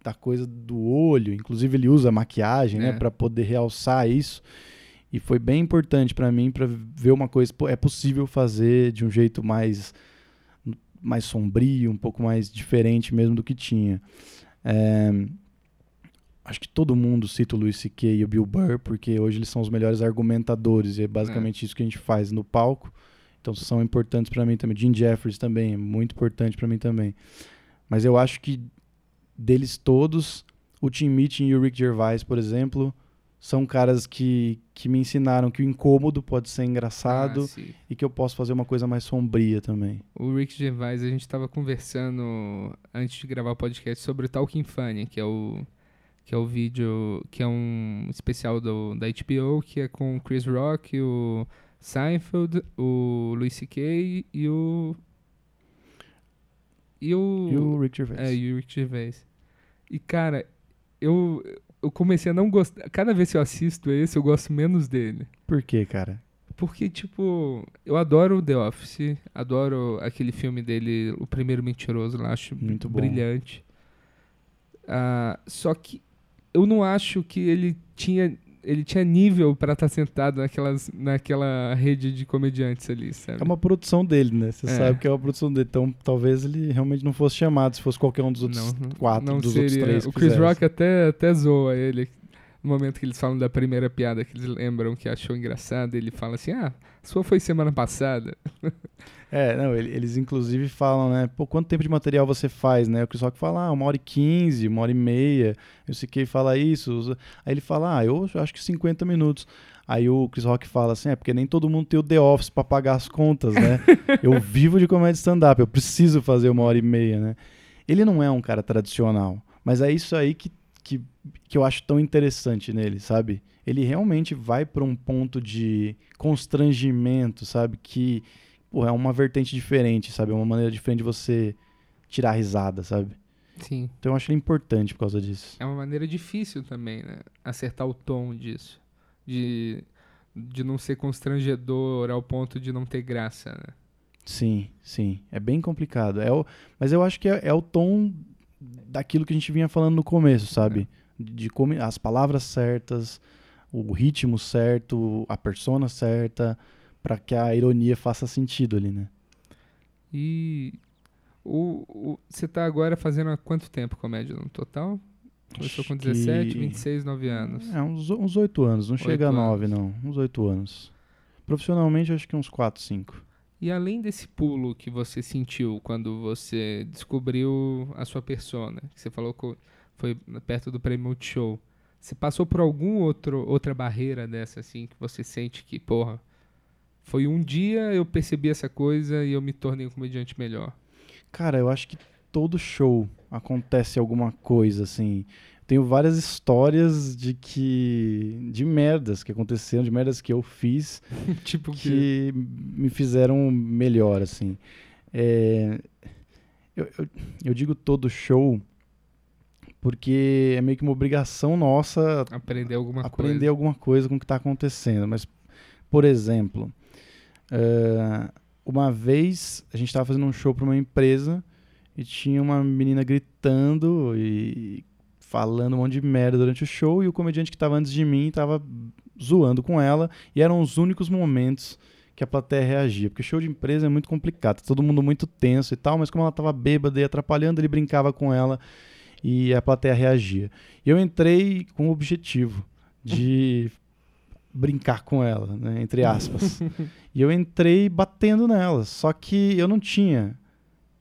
da coisa do olho, inclusive ele usa maquiagem, né, é. né, para poder realçar isso. E foi bem importante para mim para ver uma coisa, é possível fazer de um jeito mais mais sombrio, um pouco mais diferente mesmo do que tinha. É, acho que todo mundo cita o Luis C.K. e o Bill Burr, porque hoje eles são os melhores argumentadores, e é basicamente é. isso que a gente faz no palco. Então são importantes para mim também. Jim Jeffries também é muito importante para mim também. Mas eu acho que deles todos, o Tim Meeting e o Rick Gervais, por exemplo, são caras que, que me ensinaram que o incômodo pode ser engraçado ah, e que eu posso fazer uma coisa mais sombria também. O Rick Gervais, a gente estava conversando antes de gravar o podcast sobre o Talking Funny, que é o que é o vídeo, que é um especial do, da HBO, que é com o Chris Rock, o Seinfeld, o Louis C.K. e o... E o... E o Rick Gervais. É, e o Rick Gervais. E, cara, eu, eu comecei a não gostar... Cada vez que eu assisto esse, eu gosto menos dele. Por quê, cara? Porque, tipo, eu adoro The Office, adoro aquele filme dele, O Primeiro Mentiroso, lá, acho Muito bom. brilhante. Ah, só que eu não acho que ele tinha ele tinha nível pra estar sentado naquelas, naquela rede de comediantes ali, sabe? É uma produção dele, né? Você É. sabe que é uma produção dele. Então talvez ele realmente não fosse chamado se fosse qualquer um dos outros quatro, não dos seria. outros três. O Chris fizessem. Rock até, até zoa ele. No momento que eles falam da primeira piada que eles lembram que achou engraçada, ele fala assim: Ah, sua foi semana passada. É, não, ele- eles inclusive falam, né? Pô, quanto tempo de material você faz, né? O Chris Rock fala, ah, uma hora e quinze, uma hora e meia. Eu sei que fala isso. Aí ele fala, ah, eu acho que 50 minutos. Aí o Chris Rock fala assim, é porque nem todo mundo tem o The Office pra pagar as contas, né? *laughs* eu vivo de comédia stand-up, eu preciso fazer uma hora e meia, né? Ele não é um cara tradicional, mas é isso aí que, que, eu acho tão interessante nele, sabe? Ele realmente vai pra um ponto de constrangimento, sabe? Que pô, é uma vertente diferente, sabe? É uma maneira diferente de você tirar risada, sabe? Sim. Então eu acho ele importante por causa disso. É uma maneira difícil também, né? Acertar o tom disso. De, de não ser constrangedor ao ponto de não ter graça, né? Sim, sim. É bem complicado. É o, mas eu acho que é, é o tom daquilo que a gente vinha falando no começo, sabe? De como as palavras certas, o ritmo certo, a persona certa, pra que a ironia faça sentido ali, né? E o, você tá agora fazendo há quanto tempo comédia no total? Começou com 17, que- 26, 9 anos. É, uns, uns 8 anos. Não chega a Oito 9, anos. não. Uns 8 anos. Profissionalmente, acho que uns 4, 5. E além desse pulo que você sentiu quando você descobriu a sua persona, que você falou que foi perto do prêmio Multishow, você passou por algum outro outra barreira dessa assim que você sente que, porra, foi um dia eu percebi essa coisa e eu me tornei um comediante melhor. Cara, eu acho que todo show acontece alguma coisa, assim. Tenho várias histórias de que. de merdas que aconteceram, de merdas que eu fiz *laughs* tipo que que me fizeram melhor, assim. É, eu, eu, eu digo todo show porque é meio que uma obrigação nossa aprender alguma aprender coisa. alguma coisa com o que está acontecendo. Mas, por exemplo, eh, uma vez a gente estava fazendo um show para uma empresa e tinha uma menina gritando e falando um monte de merda durante o show e o comediante que estava antes de mim estava zoando com ela e eram os únicos momentos que a plateia reagia, porque show de empresa é muito complicado, tá todo mundo muito tenso e tal, mas como ela estava bêbada e atrapalhando, ele brincava com ela e a plateia reagia. E eu entrei com o objetivo de *laughs* brincar com ela, né, entre aspas. *laughs* e eu entrei batendo nela, só que eu não tinha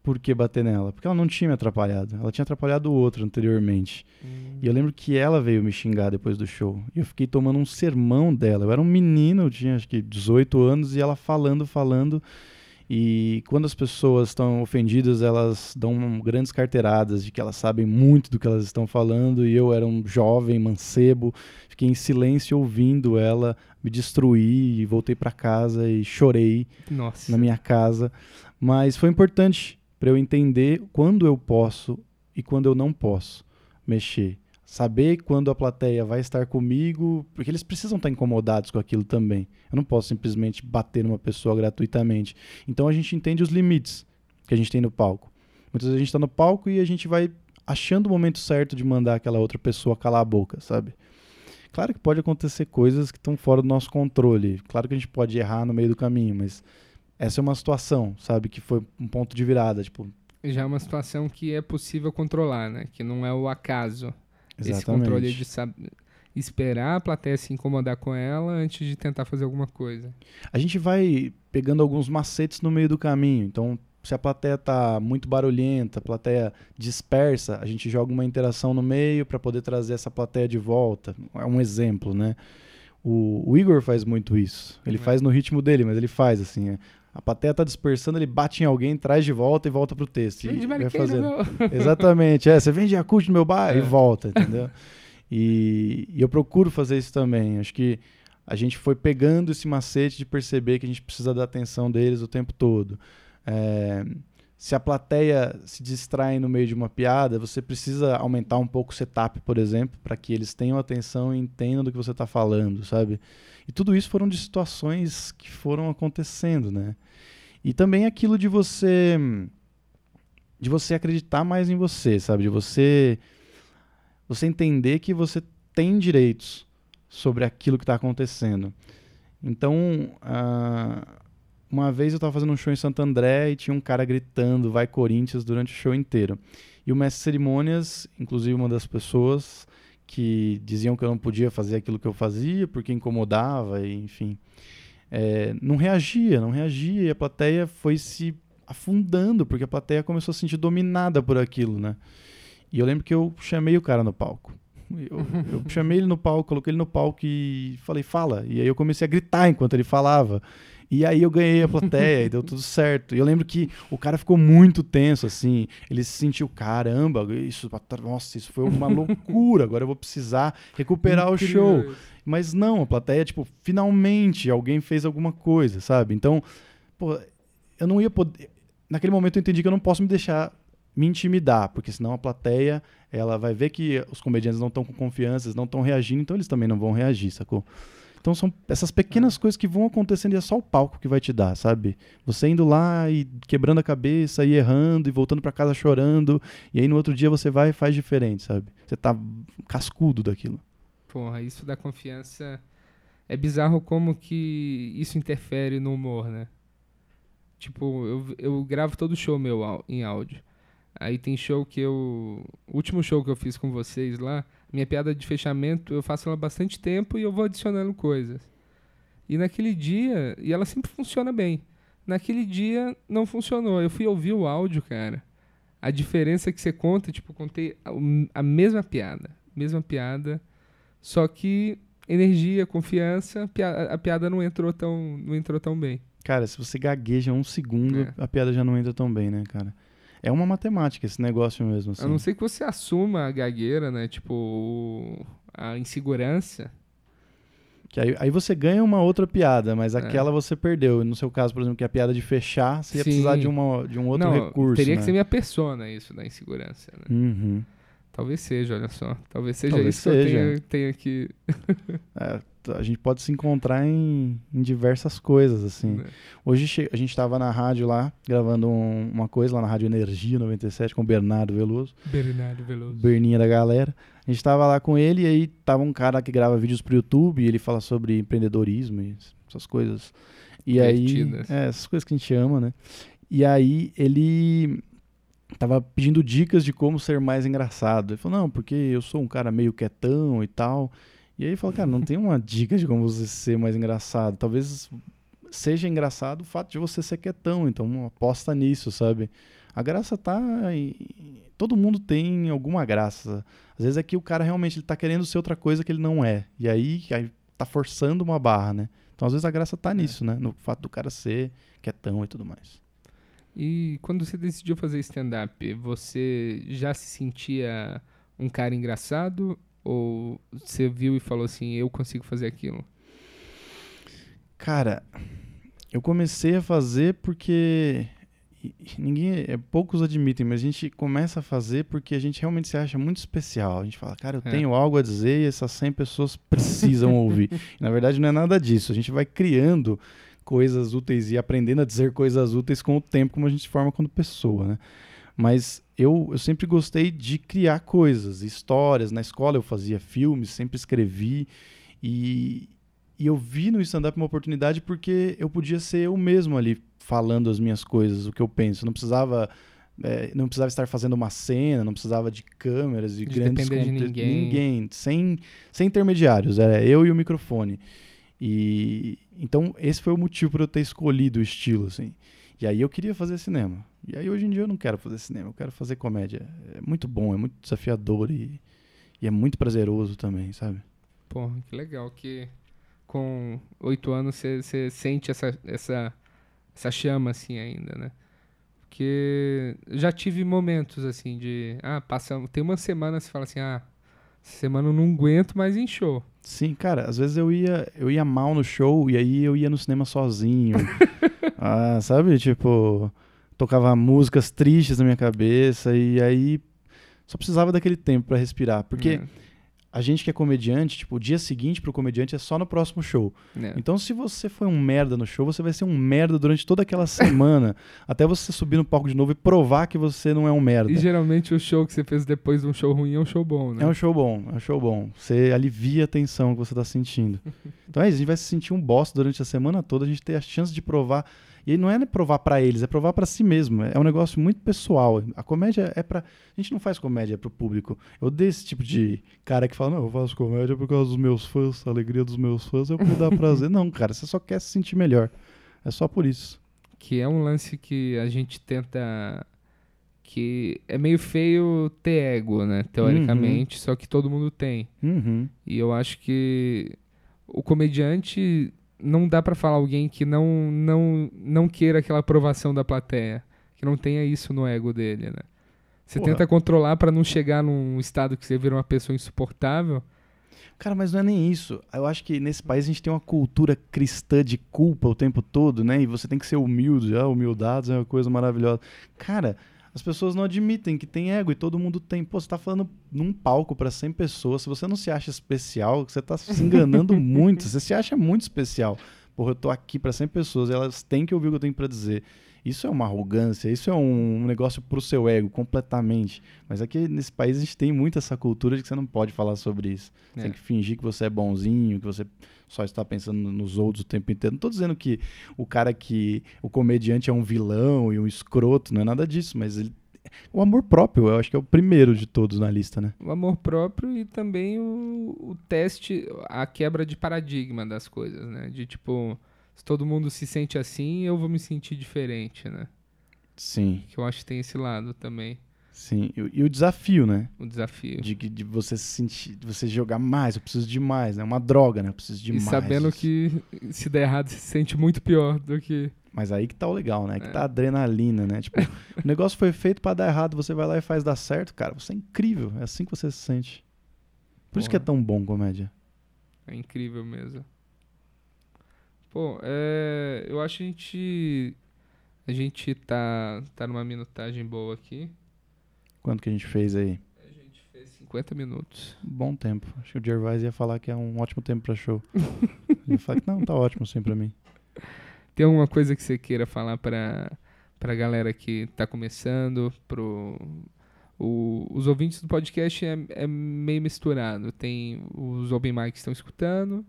por que bater nela, porque ela não tinha me atrapalhado. Ela tinha atrapalhado o outro anteriormente. Hum, E eu lembro que ela veio me xingar depois do show. E eu fiquei tomando um sermão dela. Eu era um menino, eu tinha acho que 18 anos, e ela falando, falando. E quando as pessoas estão ofendidas, elas dão grandes carteiradas de que elas sabem muito do que elas estão falando. E eu era um jovem, mancebo, fiquei em silêncio ouvindo ela me destruir. E voltei para casa e chorei Nossa. na minha casa. Mas foi importante para eu entender quando eu posso e quando eu não posso mexer. Saber quando a plateia vai estar comigo, porque eles precisam estar incomodados com aquilo também. Eu não posso simplesmente bater numa pessoa gratuitamente. Então a gente entende os limites que a gente tem no palco. Muitas vezes a gente está no palco e a gente vai achando o momento certo de mandar aquela outra pessoa calar a boca, sabe? Claro que pode acontecer coisas que estão fora do nosso controle. Claro que a gente pode errar no meio do caminho, mas essa é uma situação, sabe, que foi um ponto de virada, tipo, Já é uma situação que é possível controlar, né? Que não é o acaso. Esse exatamente. controle de sab... esperar a plateia se incomodar com ela antes de tentar fazer alguma coisa. A gente vai pegando alguns macetes no meio do caminho. Então, se a plateia tá muito barulhenta, a plateia dispersa, a gente joga uma interação no meio para poder trazer essa plateia de volta. É um exemplo, né? O, o Igor faz muito isso. Ele É. faz no ritmo dele, mas ele faz assim. é. A plateia tá dispersando, ele bate em alguém, traz de volta e volta pro texto. E Vem de vai fazendo. meu. *laughs* Exatamente, é. Você vende Yakult no meu bar É. e volta, entendeu? E, e eu procuro fazer isso também. Acho que a gente foi pegando esse macete de perceber que a gente precisa da atenção deles o tempo todo. É, se a plateia se distrai no meio de uma piada, você precisa aumentar um pouco o setup, por exemplo, para que eles tenham atenção e entendam do que você está falando, sabe? E tudo isso foram de situações que foram acontecendo, né? E também aquilo de você de você acreditar mais em você, sabe? De você você entender que você tem direitos sobre aquilo que está acontecendo. Então, uh, uma vez eu estava fazendo um show em Santo André e tinha um cara gritando "Vai Corinthians" durante o show inteiro. E o mestre cerimônias, inclusive uma das pessoas que diziam que eu não podia fazer aquilo que eu fazia porque incomodava, e, enfim, é, não reagia, não reagia e a plateia foi se afundando porque a plateia começou a se sentir dominada por aquilo, né? E eu lembro que eu chamei o cara no palco. Eu, eu *laughs* chamei ele no palco, coloquei ele no palco e falei, fala. E aí eu comecei a gritar enquanto ele falava. E aí eu ganhei a plateia e deu tudo certo. E eu lembro que o cara ficou muito tenso, assim. Ele se sentiu, caramba, isso, nossa, isso foi uma loucura. Agora eu vou precisar recuperar o show. Mas não, a plateia, tipo, finalmente alguém fez alguma coisa, sabe? Então, pô, eu não ia poder. Naquele momento eu entendi que eu não posso me deixar me intimidar, porque senão a plateia ela vai ver que os comediantes não estão com confiança, eles não estão reagindo, então eles também não vão reagir, sacou? Então são essas pequenas é. coisas que vão acontecendo e é só o palco que vai te dar, sabe? Você indo lá e quebrando a cabeça e errando e voltando para casa chorando, e aí no outro dia você vai e faz diferente, sabe? Você tá cascudo daquilo. Porra, isso da confiança é bizarro como que isso interfere no humor, né? Tipo, eu, eu gravo todo show meu em áudio. Aí tem show que eu. O último show que eu fiz com vocês lá, minha piada de fechamento, eu faço ela há bastante tempo e eu vou adicionando coisas. E naquele dia. E ela sempre funciona bem. Naquele dia não funcionou. Eu fui ouvir o áudio, cara. A diferença que você conta, tipo, contei a, a mesma piada. Mesma piada. Só que energia, confiança, a piada não entrou tão, não entrou tão bem. Cara, se você gagueja um segundo, é. a piada já não entra tão bem, né, cara? É uma matemática esse negócio mesmo. Assim. A não ser que você assuma a gagueira, né? Tipo, a insegurança. Que aí, aí você ganha uma outra piada, mas é. aquela você perdeu. No seu caso, por exemplo, que é a piada de fechar, você ia precisar de, uma, de um outro não, recurso. Teria né? que ser minha persona, isso da insegurança. Né? Uhum. Talvez seja, olha só. Talvez seja Talvez isso seja. que eu tenha, tenha que. é, a gente pode se encontrar em, em diversas coisas, assim. É. Hoje a gente estava na rádio lá, gravando um, uma coisa lá na Rádio Energia 97 com o Bernardo Veloso. Bernardo Veloso. Berninha da galera. A gente estava lá com ele e aí tava um cara que grava vídeos pro YouTube e ele fala sobre empreendedorismo e essas coisas. E aí, é, essas coisas que a gente ama, né? E aí ele tava pedindo dicas de como ser mais engraçado. Ele falou: "Não, porque eu sou um cara meio quietão e tal". E aí ele falou, cara, não tem uma dica de como você ser mais engraçado. Talvez seja engraçado o fato de você ser quietão, então aposta nisso, sabe? A graça tá em... todo mundo tem alguma graça. Às vezes é que o cara realmente ele tá querendo ser outra coisa que ele não é. E aí, aí tá forçando uma barra, né? Então às vezes a graça tá é. nisso, é. né? No fato do cara ser quietão e tudo mais. E quando você decidiu fazer stand-up, você já se sentia um cara engraçado ou você viu e falou assim, eu consigo fazer aquilo? Cara, eu comecei a fazer porque ninguém, é, poucos admitem, mas a gente começa a fazer porque a gente realmente se acha muito especial. A gente fala, cara, eu é. tenho algo a dizer e essas 100 pessoas precisam *laughs* ouvir. Na verdade, não é nada disso. A gente vai criando coisas úteis e aprendendo a dizer coisas úteis com o tempo, como a gente se forma quando pessoa, né? Mas eu, eu sempre gostei de criar coisas, histórias. Na escola eu fazia filmes, sempre escrevi. E, e eu vi no stand-up uma oportunidade porque eu podia ser eu mesmo ali falando as minhas coisas, o que eu penso. Eu não precisava. É, não precisava estar fazendo uma cena, não precisava de câmeras e de grandes de ninguém. ninguém, sem, sem intermediários, era eu e o microfone. E então esse foi o motivo para eu ter escolhido o estilo assim. E aí eu queria fazer cinema. E aí hoje em dia eu não quero fazer cinema, eu quero fazer comédia. É muito bom, é muito desafiador e, e é muito prazeroso também, sabe? Porra, que legal que com oito anos você sente essa, essa, essa chama assim ainda, né? Porque já tive momentos assim de. Ah, passa. Tem uma semana você fala assim, ah, Semana eu não aguento mais em show. Sim, cara, às vezes eu ia, eu ia mal no show e aí eu ia no cinema sozinho. *laughs* ah, sabe? Tipo, tocava músicas tristes na minha cabeça e aí só precisava daquele tempo para respirar. Porque É, a gente que é comediante, tipo, o dia seguinte pro comediante é só no próximo show. é. Então, se você foi um merda no show, você vai ser um merda durante toda aquela semana, *laughs* até você subir no palco de novo e provar que você não é um merda. E geralmente o show que você fez depois de um show ruim é um show bom, né? É um show bom, é um show bom. Você alivia a tensão que você tá sentindo. *laughs* Então é isso, a gente vai se sentir um bosta durante a semana toda, a gente tem a chance de provar. E não é provar pra eles, é provar pra si mesmo. É um negócio muito pessoal. A comédia é pra. A gente não faz comédia pro público. Eu odeio esse tipo de cara que fala: não, eu faço comédia por causa dos meus fãs, a alegria dos meus fãs é o que me dá *laughs* prazer. não, cara, você só quer se sentir melhor. É só por isso. Que é um lance que a gente tenta. Que é meio feio ter ego, né? Teoricamente, só que todo mundo tem. Uhum. E eu acho que o comediante não dá pra falar alguém que não, não, não queira aquela aprovação da plateia. Que não tenha isso no ego dele, né? Você Porra. tenta controlar pra não chegar num estado que você vira uma pessoa insuportável. Cara, mas não é nem isso. Eu acho que nesse país a gente tem uma cultura cristã de culpa o tempo todo, né? E você tem que ser humilde. Ah, humildade é uma coisa maravilhosa. Cara, as pessoas não admitem que tem ego e todo mundo tem. Pô, você tá falando num palco pra 100 pessoas. Se você não se acha especial, você tá se enganando *laughs* muito. Você se acha muito especial. Porra, eu tô aqui pra 100 pessoas e elas têm que ouvir o que eu tenho pra dizer. Isso é uma arrogância, isso é um negócio pro seu ego, completamente. Mas aqui nesse país a gente tem muito essa cultura de que você não pode falar sobre isso. Você É. tem que fingir que você é bonzinho, que você só está pensando nos outros o tempo inteiro. Não tô dizendo que o cara que. O comediante é um vilão e um escroto, não é nada disso, mas ele. O amor próprio, eu acho que é o primeiro de todos na lista, né? O amor próprio e também o, o teste, a quebra de paradigma das coisas, né? De tipo, se todo mundo se sente assim, eu vou me sentir diferente, né? Sim, Que eu acho que tem esse lado também, sim. E, e o desafio, né? o desafio. De, que- de você se sentir, de você jogar mais, eu preciso de mais, né? É uma droga, né? Eu preciso de e mais. sabendo disso. que se der errado, se sente muito pior do que. Mas aí que tá o legal, né? Que É. tá a adrenalina, né? Tipo, *laughs* o negócio foi feito pra dar errado, você vai lá e faz dar certo, cara. Você é incrível. É assim que você se sente. Por isso que é Porra. tão bom comédia. É incrível mesmo. Pô, é, eu acho que a gente. A gente tá, tá numa minutagem boa aqui. Quanto que a gente fez aí? A gente fez 50 minutos. Bom tempo. Acho que o Gervais ia falar que é um ótimo tempo pra show. *laughs* Ele ia falar que não, tá ótimo assim pra mim. Tem alguma coisa que você queira falar pra, pra galera que tá começando, pro. O, os ouvintes do podcast é, é meio misturado. Tem os open mic que estão escutando,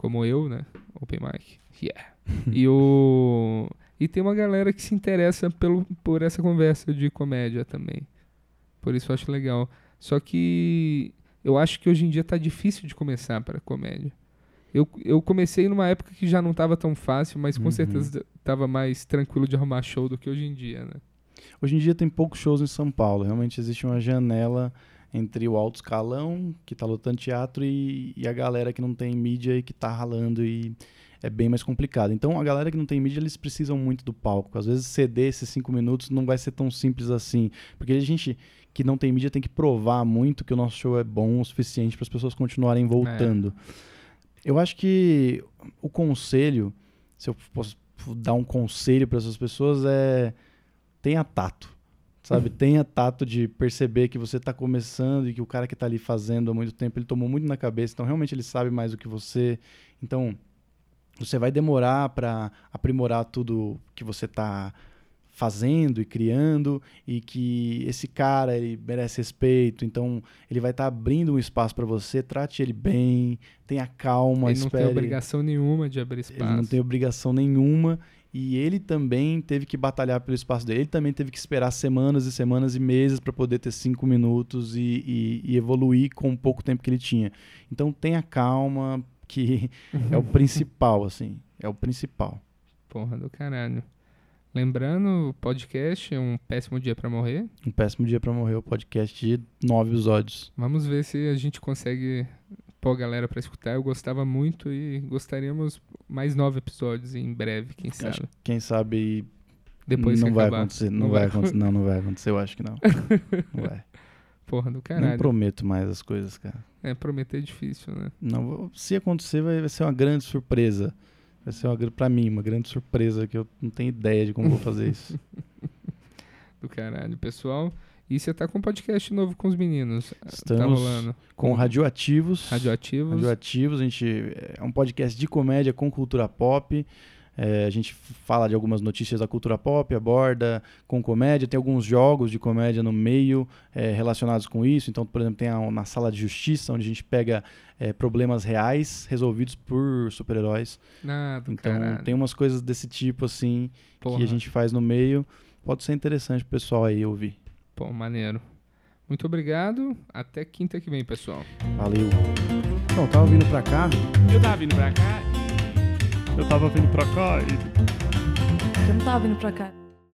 como eu, né? Open mic. Yeah. *laughs* e o. E tem uma galera que se interessa pelo, por essa conversa de comédia também. Por isso eu acho legal. Só que eu acho que hoje em dia tá difícil de começar para comédia. Eu, eu comecei numa época que já não tava tão fácil, mas com Uhum. certeza tava mais tranquilo de arrumar show do que hoje em dia, né? Hoje em dia tem poucos shows em São Paulo. Realmente existe uma janela entre o alto escalão, que tá lotando teatro, e, e a galera que não tem mídia e que tá ralando e é bem mais complicado. Então a galera que não tem mídia, eles precisam muito do palco. Às vezes ceder esses cinco minutos não vai ser tão simples assim. Porque a gente que não tem mídia tem que provar muito que o nosso show é bom o suficiente para as pessoas continuarem voltando. Eu acho que o conselho, se eu posso dar um conselho para essas pessoas, é tenha tato. Sabe? Tenha tato de perceber que você está começando e que o cara que está ali fazendo há muito tempo, ele tomou muito na cabeça, então realmente ele sabe mais do que você. Então, você vai demorar para aprimorar tudo que você está fazendo e criando e que esse cara ele merece respeito, então ele vai estar abrindo um espaço para você, trate ele bem, tenha calma, Ele não espere. tem obrigação nenhuma de abrir espaço. Ele não tem obrigação nenhuma. E ele também teve que batalhar pelo espaço dele. Ele também teve que esperar semanas e semanas e meses para poder ter cinco minutos e, e- e evoluir com o pouco tempo que ele tinha. Então tenha calma, que é o *laughs* principal, assim. É o principal. Porra do caralho. Lembrando, o podcast é um péssimo dia pra morrer. Um péssimo dia para morrer o podcast de nove episódios. Vamos ver se a gente consegue pôr a galera pra escutar. Eu gostava muito e gostaríamos mais nove episódios em breve, quem sabe. Acho quem sabe Depois não vai acabar. acontecer. Não, Não vai vai. acontecer. Não, não vai acontecer. Eu acho que não. *laughs* Não vai. Porra do caralho. prometo mais as coisas, cara. É, prometer é difícil, né? Não, se acontecer, vai, vai ser uma grande surpresa. Vai ser uma, pra mim uma grande surpresa que eu não tenho ideia de como vou fazer isso. *laughs* Do caralho, pessoal. E você tá com um podcast novo com os meninos. Tá Estamos rolando. com radioativos. Radioativos. Radioativos, a gente é um podcast de comédia com cultura pop. É, a gente fala de algumas notícias da cultura pop, aborda com comédia, tem alguns jogos de comédia no meio é, relacionados com isso. Então, por exemplo, tem a, na sala de justiça, onde a gente pega é, problemas reais resolvidos por super-heróis. Ah, Então, caralho. tem umas coisas desse tipo assim Porra. que a gente faz no meio. Pode ser interessante pro pessoal aí ouvir. Pô, maneiro. Muito obrigado. Até quinta que vem, pessoal. Valeu. Então, tava vindo pra cá, Eu tava vindo pra cá Eu tava vindo pra cá e Eu não tava vindo pra cá.